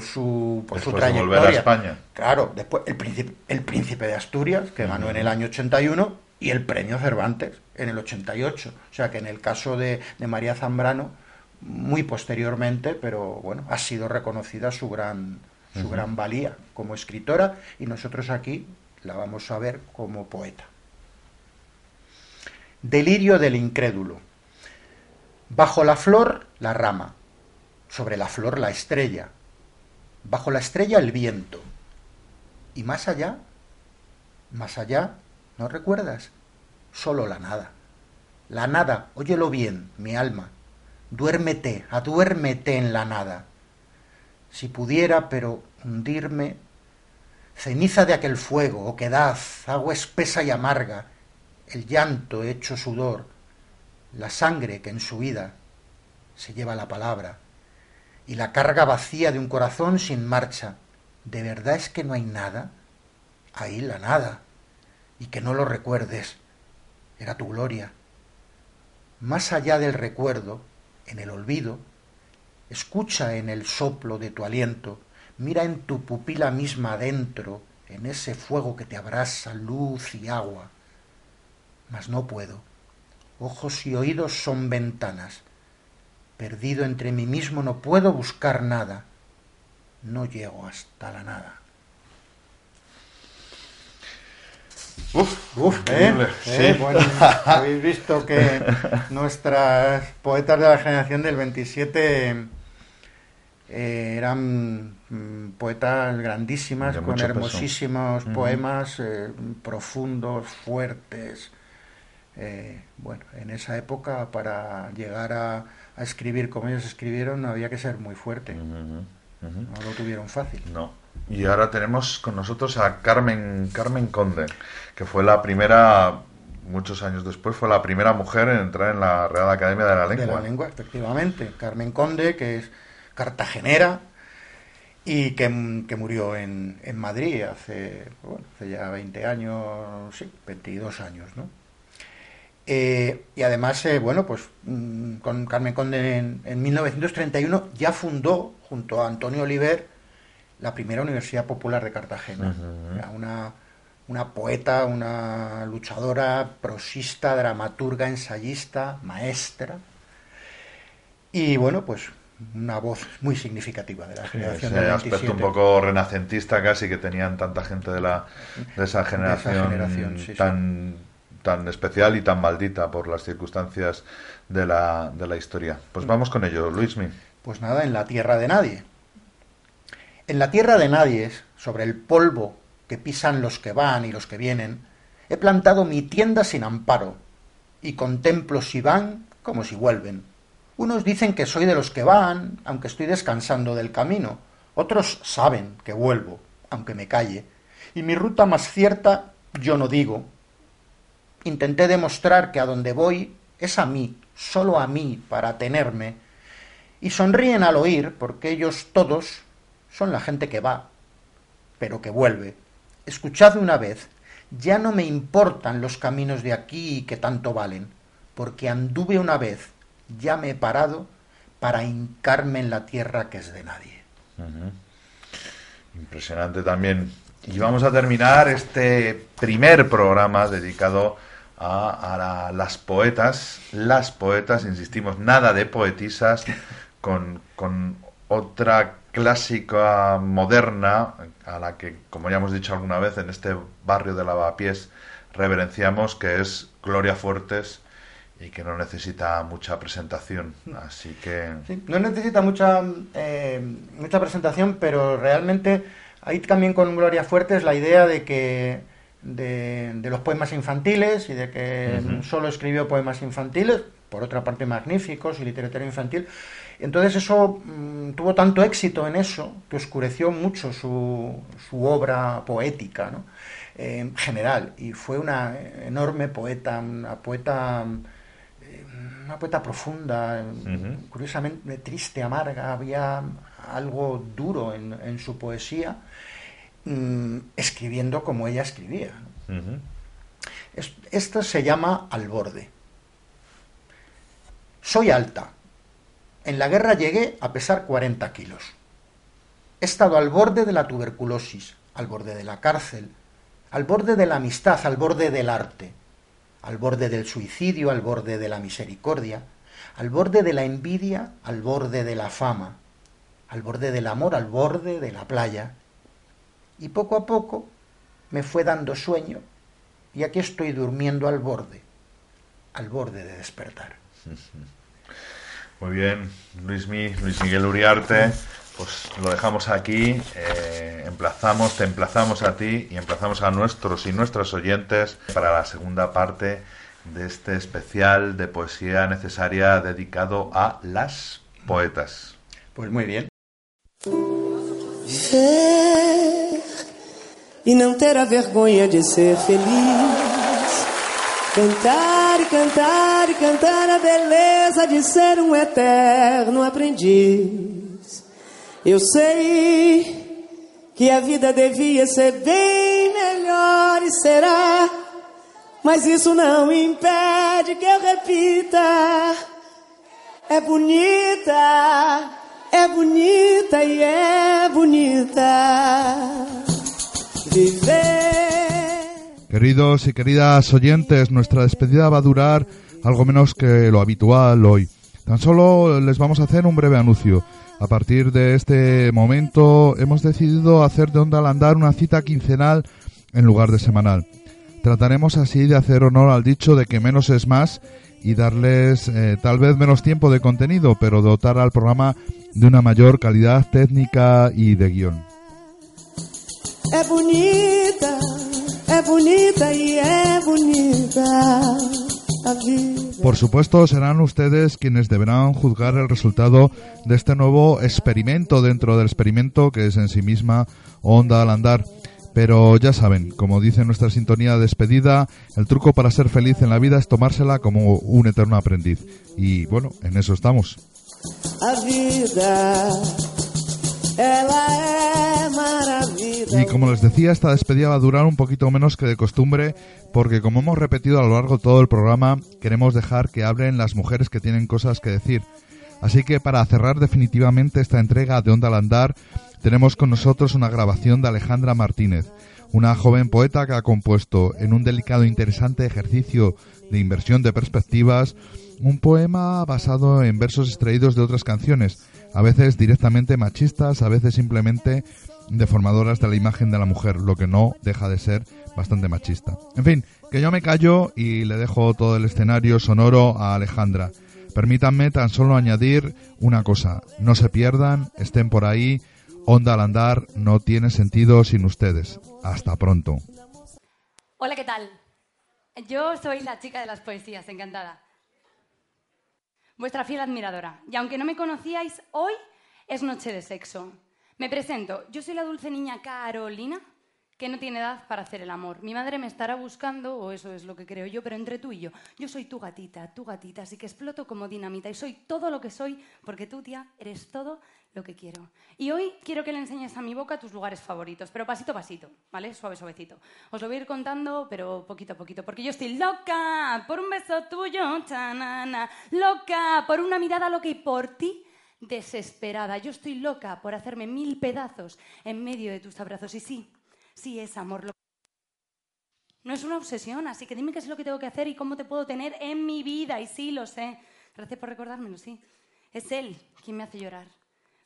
[SPEAKER 26] su, por su
[SPEAKER 1] Después de volver a
[SPEAKER 26] trayectoria.
[SPEAKER 1] España.
[SPEAKER 26] Claro, después el príncipe, el príncipe de Asturias, que ganó en el año 81, y el premio Cervantes en el 88. O sea que en el caso de, de María Zambrano, muy posteriormente, pero bueno, ha sido reconocida su gran, su gran valía como escritora y nosotros aquí la vamos a ver como poeta. Delirio del incrédulo. Bajo la flor, la rama. Sobre la flor, la estrella. Bajo la estrella, el viento. Y más allá, más allá, ¿no recuerdas? Solo la nada. La nada, óyelo bien, mi alma. Duérmete, aduérmete en la nada. Si pudiera, pero hundirme, ceniza de aquel fuego, oquedad, agua espesa y amarga, el llanto hecho sudor, la sangre que en su vida se lleva la palabra, y la carga vacía de un corazón sin marcha. ¿De verdad es que no hay nada? Ahí la nada, y que no lo recuerdes, era tu gloria. Más allá del recuerdo, en el olvido, escucha en el soplo de tu aliento, mira en tu pupila misma adentro, en ese fuego que te abrasa luz y agua. Mas no puedo. Ojos y oídos son ventanas. Perdido entre mí mismo no puedo buscar nada. No llego hasta la nada.
[SPEAKER 1] Uf,
[SPEAKER 26] Uf, ¿eh? ¿Eh?
[SPEAKER 1] sí.
[SPEAKER 26] Bueno, habéis visto que nuestras poetas de la generación del 27 eh, eran mm, poetas grandísimas, con
[SPEAKER 1] peso.
[SPEAKER 26] hermosísimos poemas eh, profundos, fuertes. Eh, bueno, en esa época para llegar a, a escribir como ellos escribieron había que ser muy fuerte. No lo tuvieron fácil.
[SPEAKER 1] No. Y ahora tenemos con nosotros a Carmen, Carmen Conde, que fue la primera, muchos años después, fue la primera mujer en entrar en la Real Academia de la Lengua.
[SPEAKER 26] De la lengua, efectivamente. Carmen Conde, que es cartagenera y que, que murió en, en Madrid hace, bueno, hace ya 20 años, sí, 22 años, ¿no? Eh, y además, eh, bueno, pues mm, con Carmen Conde en, en 1931 ya fundó, junto a Antonio Oliver, la primera Universidad Popular de Cartagena. Una, una poeta, una luchadora, prosista, dramaturga, ensayista, maestra. Y bueno, pues una voz muy significativa de la generación
[SPEAKER 1] ese
[SPEAKER 26] del
[SPEAKER 1] aspecto
[SPEAKER 26] 27.
[SPEAKER 1] un poco renacentista casi que tenían tanta gente de la de esa generación,
[SPEAKER 26] generación, sí, sí.
[SPEAKER 1] Tan especial y tan maldita por las circunstancias de la, de la historia. Pues vamos con ello, Luismi.
[SPEAKER 26] Pues nada, en la tierra de nadie. En la tierra de nadie, sobre el polvo que pisan los que van y los que vienen, he plantado mi tienda sin amparo y contemplo si van como si vuelven. Unos dicen que soy de los que van, aunque estoy descansando del camino. Otros saben que vuelvo, aunque me calle. Y mi ruta más cierta yo no digo. Intenté demostrar que a donde voy es a mí, solo a mí, para tenerme. Y sonríen al oír, porque ellos todos son la gente que va, pero que vuelve. Escuchad una vez, ya no me importan los caminos de aquí que tanto valen, porque anduve una vez, ya me he parado para hincarme en la tierra que es de nadie.
[SPEAKER 1] Impresionante también. Y vamos a terminar este primer programa dedicado a la- las poetas. Las poetas, insistimos, nada de poetisas, con, con otra clásica moderna a la que, como ya hemos dicho alguna vez, en este barrio de Lavapiés reverenciamos, que es Gloria Fuertes y que no necesita mucha presentación. Así que...
[SPEAKER 26] Sí, no necesita mucha, eh, mucha presentación, pero realmente hay también con Gloria Fuertes la idea de que de, de los poemas infantiles y de que solo escribió poemas infantiles, por otra parte magníficos y literatura infantil. Entonces eso mm, tuvo tanto éxito en eso que oscureció mucho su, su obra poética, ¿no? Eh, en general. Y fue una enorme poeta, una poeta eh, una poeta profunda, curiosamente triste, amarga, había algo duro en, en su poesía, mm, escribiendo como ella escribía. Es- Esto se llama al borde. Soy alta. En la guerra llegué a pesar 40 kilos. He estado al borde de la tuberculosis, al borde de la cárcel, al borde de la amistad, al borde del arte, al borde del suicidio, al borde de la misericordia, al borde de la envidia, al borde de la fama, al borde del amor, al borde de la playa. Y poco a poco me fue dando sueño y aquí estoy durmiendo al borde, al borde de despertar.
[SPEAKER 1] Muy bien, Luis, Mi- Luis Miguel Uriarte, pues lo dejamos aquí, eh, emplazamos, te emplazamos a ti y emplazamos a nuestros y nuestras oyentes para la segunda parte de este especial de poesía necesaria dedicado a las poetas.
[SPEAKER 26] Pues muy bien.
[SPEAKER 27] E não ter a vergonha de ser feliz. Cantar e cantar e cantar a beleza de ser um eterno aprendiz. Eu sei que a vida devia ser bem melhor e será, mas isso não impede que eu repita. É bonita, é bonita e é bonita.
[SPEAKER 3] Queridos y queridas oyentes, nuestra despedida va a durar algo menos que lo habitual hoy. Tan solo les vamos a hacer un breve anuncio. A partir de este momento hemos decidido hacer de Onda al Andar una cita quincenal en lugar de semanal. Trataremos así de hacer honor al dicho de que menos es más y darles eh, tal vez menos tiempo de contenido, pero dotar al programa de una mayor calidad técnica y de guion.
[SPEAKER 27] É bonita, é bonita e é bonita.
[SPEAKER 3] Por supuesto, serán ustedes quienes deberán juzgar el resultado de este nuevo experimento dentro del experimento que es en sí misma Onda al Andar. Pero ya saben, como dice nuestra sintonía de despedida, el truco para ser feliz en la vida es tomársela como un eterno aprendiz. Y bueno, en eso estamos.
[SPEAKER 27] Vida,
[SPEAKER 3] Y como les decía, esta despedida va a durar un poquito menos que de costumbre, porque como hemos repetido a lo largo de todo el programa, queremos dejar que hablen las mujeres que tienen cosas que decir. Así que para cerrar definitivamente esta entrega de Onda al Andar, tenemos con nosotros una grabación de Alejandra Martínez, una joven poeta que ha compuesto en un delicado e interesante ejercicio de inversión de perspectivas un poema basado en versos extraídos de otras canciones, a veces directamente machistas, a veces simplemente deformadoras de la imagen de la mujer, lo que no deja de ser bastante machista. En fin, que yo me callo y le dejo todo el escenario sonoro a Alejandra. Permítanme tan solo añadir una cosa, no se pierdan, estén por ahí, Onda al andar no tiene sentido sin ustedes. Hasta pronto.
[SPEAKER 28] Hola, ¿qué tal? Yo soy la chica de las poesías, encantada. Vuestra fiel admiradora. Y aunque no me conocíais, hoy es noche de sexo. Me presento, yo soy la dulce niña Carolina, que no tiene edad para hacer el amor. Mi madre me estará buscando, o eso es lo que creo yo, pero entre tú y yo, yo soy tu gatita, tu gatita, así que exploto como dinamita y soy todo lo que soy, porque tú, tía, eres todo lo que quiero. Y hoy quiero que le enseñes a mi boca tus lugares favoritos, pero pasito a pasito, ¿vale? Suave, suavecito. Os lo voy a ir contando, pero poquito a poquito, porque yo estoy loca por un beso tuyo, chanana, loca por una mirada loca y por ti desesperada. Yo estoy loca por hacerme mil pedazos en medio de tus abrazos. Y sí, sí es amor. Lo... No es una obsesión, así que dime qué es lo que tengo que hacer y cómo te puedo tener en mi vida. Y sí, lo sé. Gracias por recordármelo, sí. Es él quien me hace llorar.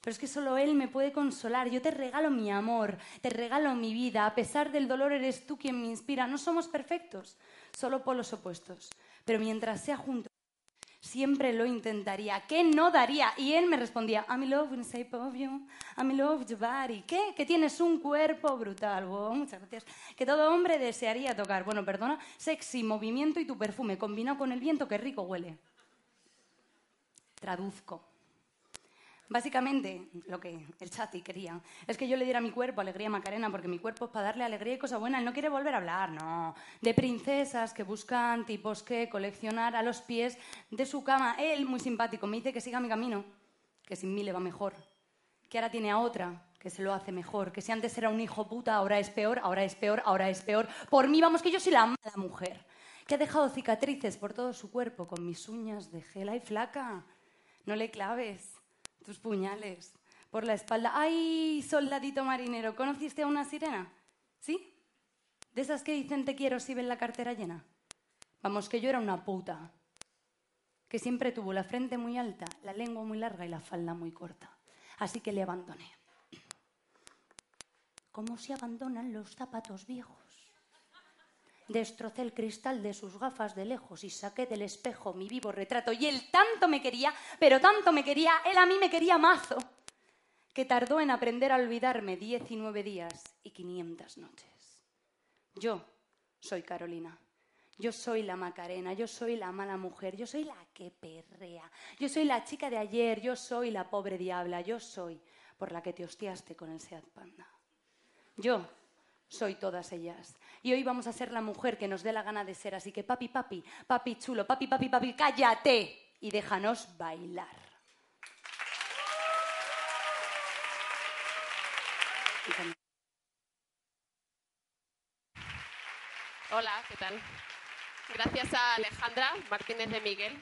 [SPEAKER 28] Pero es que solo él me puede consolar. Yo te regalo mi amor, te regalo mi vida. A pesar del dolor, eres tú quien me inspira. No somos perfectos, solo polos opuestos. Pero mientras sea junto siempre lo intentaría. ¿Qué no daría? Y él me respondía, I'm in love with the shape of you, I'm in love with your body. ¿Qué? Que tienes un cuerpo brutal. Wow, muchas gracias. Que todo hombre desearía tocar. Bueno, perdona, sexy, movimiento y tu perfume, combinado con el viento, qué rico huele. Traduzco. Básicamente, lo que el chati quería es que yo le diera a mi cuerpo alegría Macarena, porque mi cuerpo es para darle alegría y cosa buena. Él no quiere volver a hablar, no. De princesas que buscan tipos que coleccionar a los pies de su cama. Él, muy simpático, me dice que siga mi camino, que sin mí le va mejor. Que ahora tiene a otra, que se lo hace mejor. Que si antes era un hijo puta, ahora es peor, ahora es peor, ahora es peor. Por mí, vamos, que yo soy la mala mujer. Que ha dejado cicatrices por todo su cuerpo con mis uñas de gela y flaca. No le claves tus puñales por la espalda. ¡Ay, soldadito marinero! ¿Conociste a una sirena? ¿Sí? ¿De esas que dicen te quiero si ven la cartera llena? Vamos, que yo era una puta. Que siempre tuvo la frente muy alta, la lengua muy larga y la falda muy corta. Así que le abandoné. ¿Cómo se abandonan los zapatos viejos? Destrocé el cristal de sus gafas de lejos y saqué del espejo mi vivo retrato. Y él tanto me quería, pero tanto me quería, él a mí me quería mazo, que tardó en aprender a olvidarme 19 días y 500 noches. Yo soy Carolina. Yo soy la Macarena, yo soy la mala mujer, yo soy la que perrea, yo soy la chica de ayer, yo soy la pobre diabla, yo soy por la que te hostiaste con el Seat Panda. Yo soy todas ellas. Y hoy vamos a ser la mujer que nos dé la gana de ser. Así que papi, papi, papi chulo, papi, papi, papi, cállate y déjanos bailar.
[SPEAKER 29] Hola, ¿qué tal? Gracias a Alejandra Martínez de Miguel,